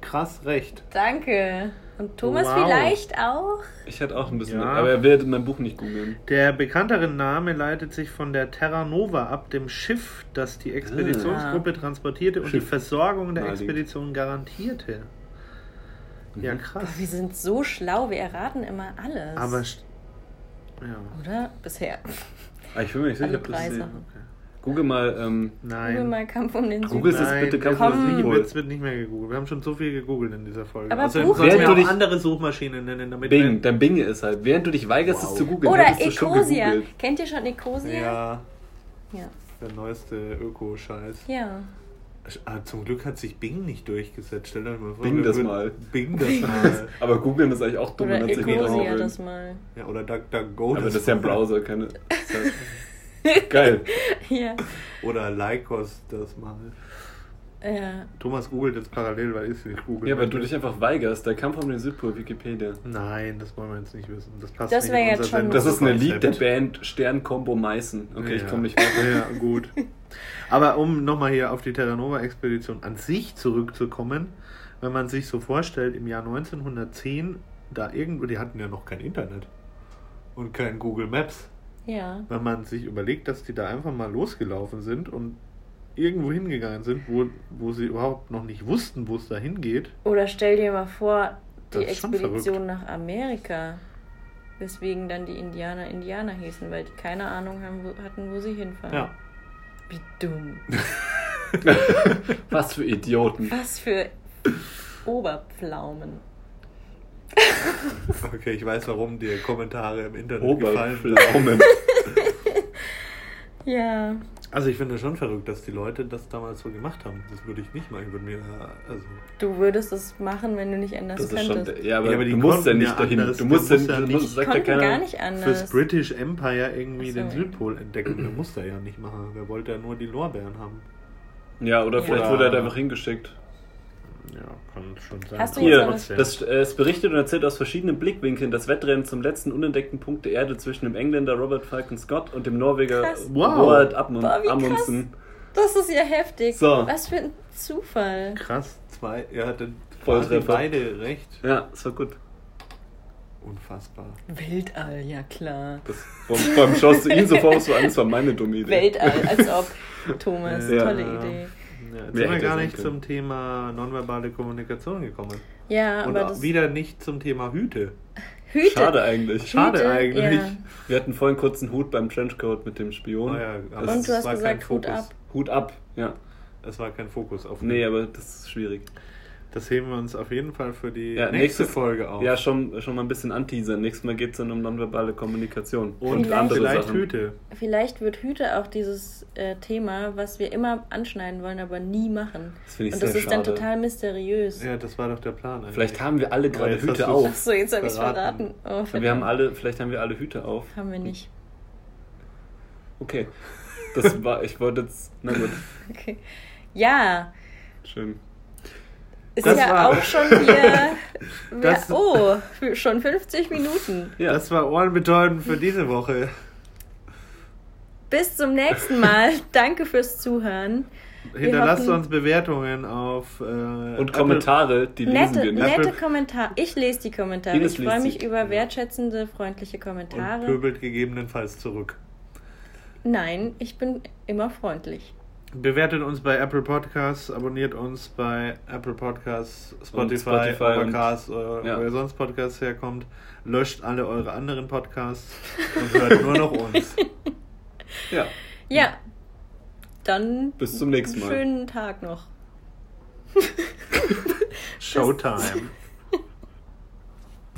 S1: krass recht.
S2: Danke. Und Thomas
S1: Wow.
S2: vielleicht auch?
S3: Ich hatte auch ein bisschen,
S1: Ja.
S3: aber er wird mein Buch nicht googeln.
S1: Der bekanntere Name leitet sich von der Terra Nova ab, dem Schiff, das die Expeditionsgruppe transportierte und die
S3: Schiff.
S1: Versorgung der. Expedition garantierte. Ja,
S3: Mhm.
S1: krass.
S2: Boah, wir sind so schlau, wir erraten immer alles.
S1: Aber ja,
S2: Oder? Bisher.
S3: Ah, ich bin mir nicht sicher, ob das
S2: Preise.
S1: okay.
S3: Google mal, ähm,
S2: Google
S1: Nein.
S2: mal Kampf um den
S3: Google
S2: Südpol.
S3: es
S1: Nein,
S3: bitte Kampf
S2: um den
S1: wird,
S3: Südpol.
S1: es wird nicht mehr gegoogelt. Wir haben schon so viel gegoogelt in dieser Folge.
S2: Aber
S1: Außerdem
S2: Buch-
S1: sollten wir
S3: Während du
S1: auch
S3: dich-
S1: andere Suchmaschinen nennen, damit
S3: Bing, dein Bing ist halt. Während du dich weigerst,
S1: Wow.
S3: es zu googeln,
S2: Oder
S3: hättest du schon
S2: Ecosia.
S3: gegoogelt.
S2: Kennt ihr schon Ecosia?
S1: Ja,
S2: Ja.
S1: der neueste Öko-Scheiß.
S2: Ja.
S1: Ah, zum Glück hat sich Bing nicht durchgesetzt. Stell dir mal vor,
S3: Bing das mal.
S1: Bing das mal.
S3: Aber googeln ist eigentlich auch dumm,
S2: Oder Ecosia das mal.
S1: Ja, oder DuckDuckGo.
S3: Aber das ist ja ein Browser, keine. Geil.
S2: Ja.
S1: Oder Lycos das mal.
S2: Ja.
S1: Thomas googelt jetzt parallel, weil ich es nicht google.
S3: Ja, weil du dich einfach weigerst. Der Kampf um den Südpol, Wikipedia.
S1: Nein, das wollen wir jetzt nicht wissen. Das passt
S2: Das
S1: nicht
S2: jetzt
S1: unser
S2: schon-
S3: Das ist eine Lied der. Band Stern-Kombo Meißen. Okay, ich
S1: Ja.
S3: komme nicht weiter.
S1: Ja, gut. Aber um nochmal hier auf die Terra Nova Expedition an sich zurückzukommen, wenn man sich so vorstellt, im Jahr 1910, da irgendwo, die hatten ja noch kein Internet und kein Google Maps.
S2: Ja.
S1: Wenn man sich überlegt, dass die da einfach mal losgelaufen sind und irgendwo hingegangen sind, wo, wo sie überhaupt noch nicht wussten, wo es da hingeht.
S2: Oder stell dir mal vor, die Expedition nach Amerika. Weswegen dann die Indianer Indianer hießen, weil die keine Ahnung haben, hatten, wo sie hinfahren.
S1: Ja.
S2: Wie dumm.
S3: Was für Idioten.
S2: Was für Oberpflaumen.
S1: Okay, ich weiß, warum dir Kommentare im Internet gefallen.
S3: Oberpflaumen.
S2: Ja.
S1: Also ich finde schon verrückt, dass die Leute das damals so gemacht haben. Das würde ich nicht machen. Ich würde mir, also
S2: Du würdest es machen, wenn du nicht anders
S3: Das ist schon.
S2: könntest.
S3: Ja, aber,
S1: Ja, aber die
S3: du musst ja nicht dahin.
S1: anders.
S3: Du
S1: Du
S3: musst ja
S1: musst ja
S3: nicht. Das sagt ja keiner.
S2: gar nicht anders.
S1: fürs British Empire irgendwie
S2: so,
S1: den. Südpol entdecken. Der musste er ja nicht machen. Der wollte ja nur die Lorbeeren haben.
S3: Ja, oder
S2: Ja.
S3: vielleicht wurde er da einfach hingeschickt.
S1: Ja, kann schon sagen.
S2: Hast du jetzt
S3: Hier,
S2: noch
S1: trotzdem.
S3: das, äh, es berichtet und erzählt aus verschiedenen Blickwinkeln das Wettrennen zum letzten unentdeckten Punkt der Erde zwischen dem Engländer Robert Falcon Scott und dem Norweger
S2: Krass.
S1: Wow.
S3: Roald Amund-
S2: krass.
S3: Amundsen.
S2: Das ist ja heftig.
S3: So.
S2: Was für ein Zufall.
S1: Krass, zwei, ihr hattet
S3: Volltreffer.
S1: quasi beide recht.
S3: Ja, das war gut.
S1: Unfassbar.
S2: Weltall, ja klar.
S3: Das, vor, vor allem schaust du ihn so vor, so an, das war meine dumme Idee.
S2: Weltall, als ob. Thomas,
S3: Ja.
S2: tolle Idee.
S1: Jetzt sind wir gar nicht
S3: können.
S1: zum Thema nonverbale Kommunikation gekommen.
S2: Ja,
S1: Und
S2: aber
S1: auch
S2: das.
S1: wieder nicht zum Thema Hüte.
S2: Hüte.
S3: Schade eigentlich.
S1: Schade
S2: Hüte,
S1: eigentlich.
S2: ja.
S3: Wir hatten vorhin kurz einen Hut beim Trenchcoat mit dem Spion.
S1: Oh ja, aber
S2: Und du
S1: es
S2: hast
S1: war
S2: gesagt,
S1: kein
S2: Hut
S1: Fokus.
S2: ab.
S3: Hut ab, ja.
S1: Es war kein Fokus auf
S3: Nee, aber das ist schwierig.
S1: Das heben wir uns auf jeden Fall für die
S3: Ja,
S1: nächste
S3: nächstes-
S1: Folge auf.
S3: Ja, schon, schon mal ein bisschen anteasern. Nächstes Mal geht es dann um nonverbale Kommunikation.
S1: Und
S2: Vielleicht-
S1: andere vielleicht
S3: Sachen.
S1: Hüte.
S2: Vielleicht wird Hüte auch dieses äh, Thema, was wir immer anschneiden wollen, aber nie machen.
S3: Das finde ich
S2: Und das
S3: sehr
S2: ist dann total mysteriös.
S1: Ja, das war doch der Plan eigentlich.
S3: Vielleicht haben wir alle gerade Hüte auf.
S2: so, jetzt habe ich es
S1: Verraten.
S2: Oh,
S3: Wir haben alle, vielleicht haben wir alle Hüte auf.
S2: Haben wir nicht.
S3: Okay. Das war, ich wollte jetzt, na gut,
S2: Okay. Ja,
S3: schön.
S2: Ist
S1: Das
S2: ja
S1: war-
S2: auch schon hier.
S1: Das-
S2: ja, oh, schon 50 Minuten.
S3: Ja,
S1: Das war ohrenbetäubend für diese Woche.
S2: Bis zum nächsten Mal. Danke fürs Zuhören.
S1: Hinterlasst
S2: hoffen-
S1: uns Bewertungen auf äh,
S3: und Kommentare, die lesen
S2: Nette,
S3: wir nicht.
S2: nette Kommentare. Ich lese die Kommentare. Ich freue mich
S3: sie.
S2: über wertschätzende, freundliche
S1: Und
S2: Kommentare.
S1: pöbelt gegebenenfalls zurück.
S2: Nein, ich bin immer freundlich.
S1: Bewertet uns bei Apple Podcasts, abonniert uns bei Apple Podcasts, Spotify,
S3: Spotify
S1: Overcast, oder
S3: ja.
S1: wo ihr sonst Podcasts herkommt. Löscht alle eure anderen Podcasts und hört nur noch uns.
S3: Ja,
S2: Ja, dann
S3: bis zum nächsten Mal.
S2: schönen Tag noch.
S1: Showtime.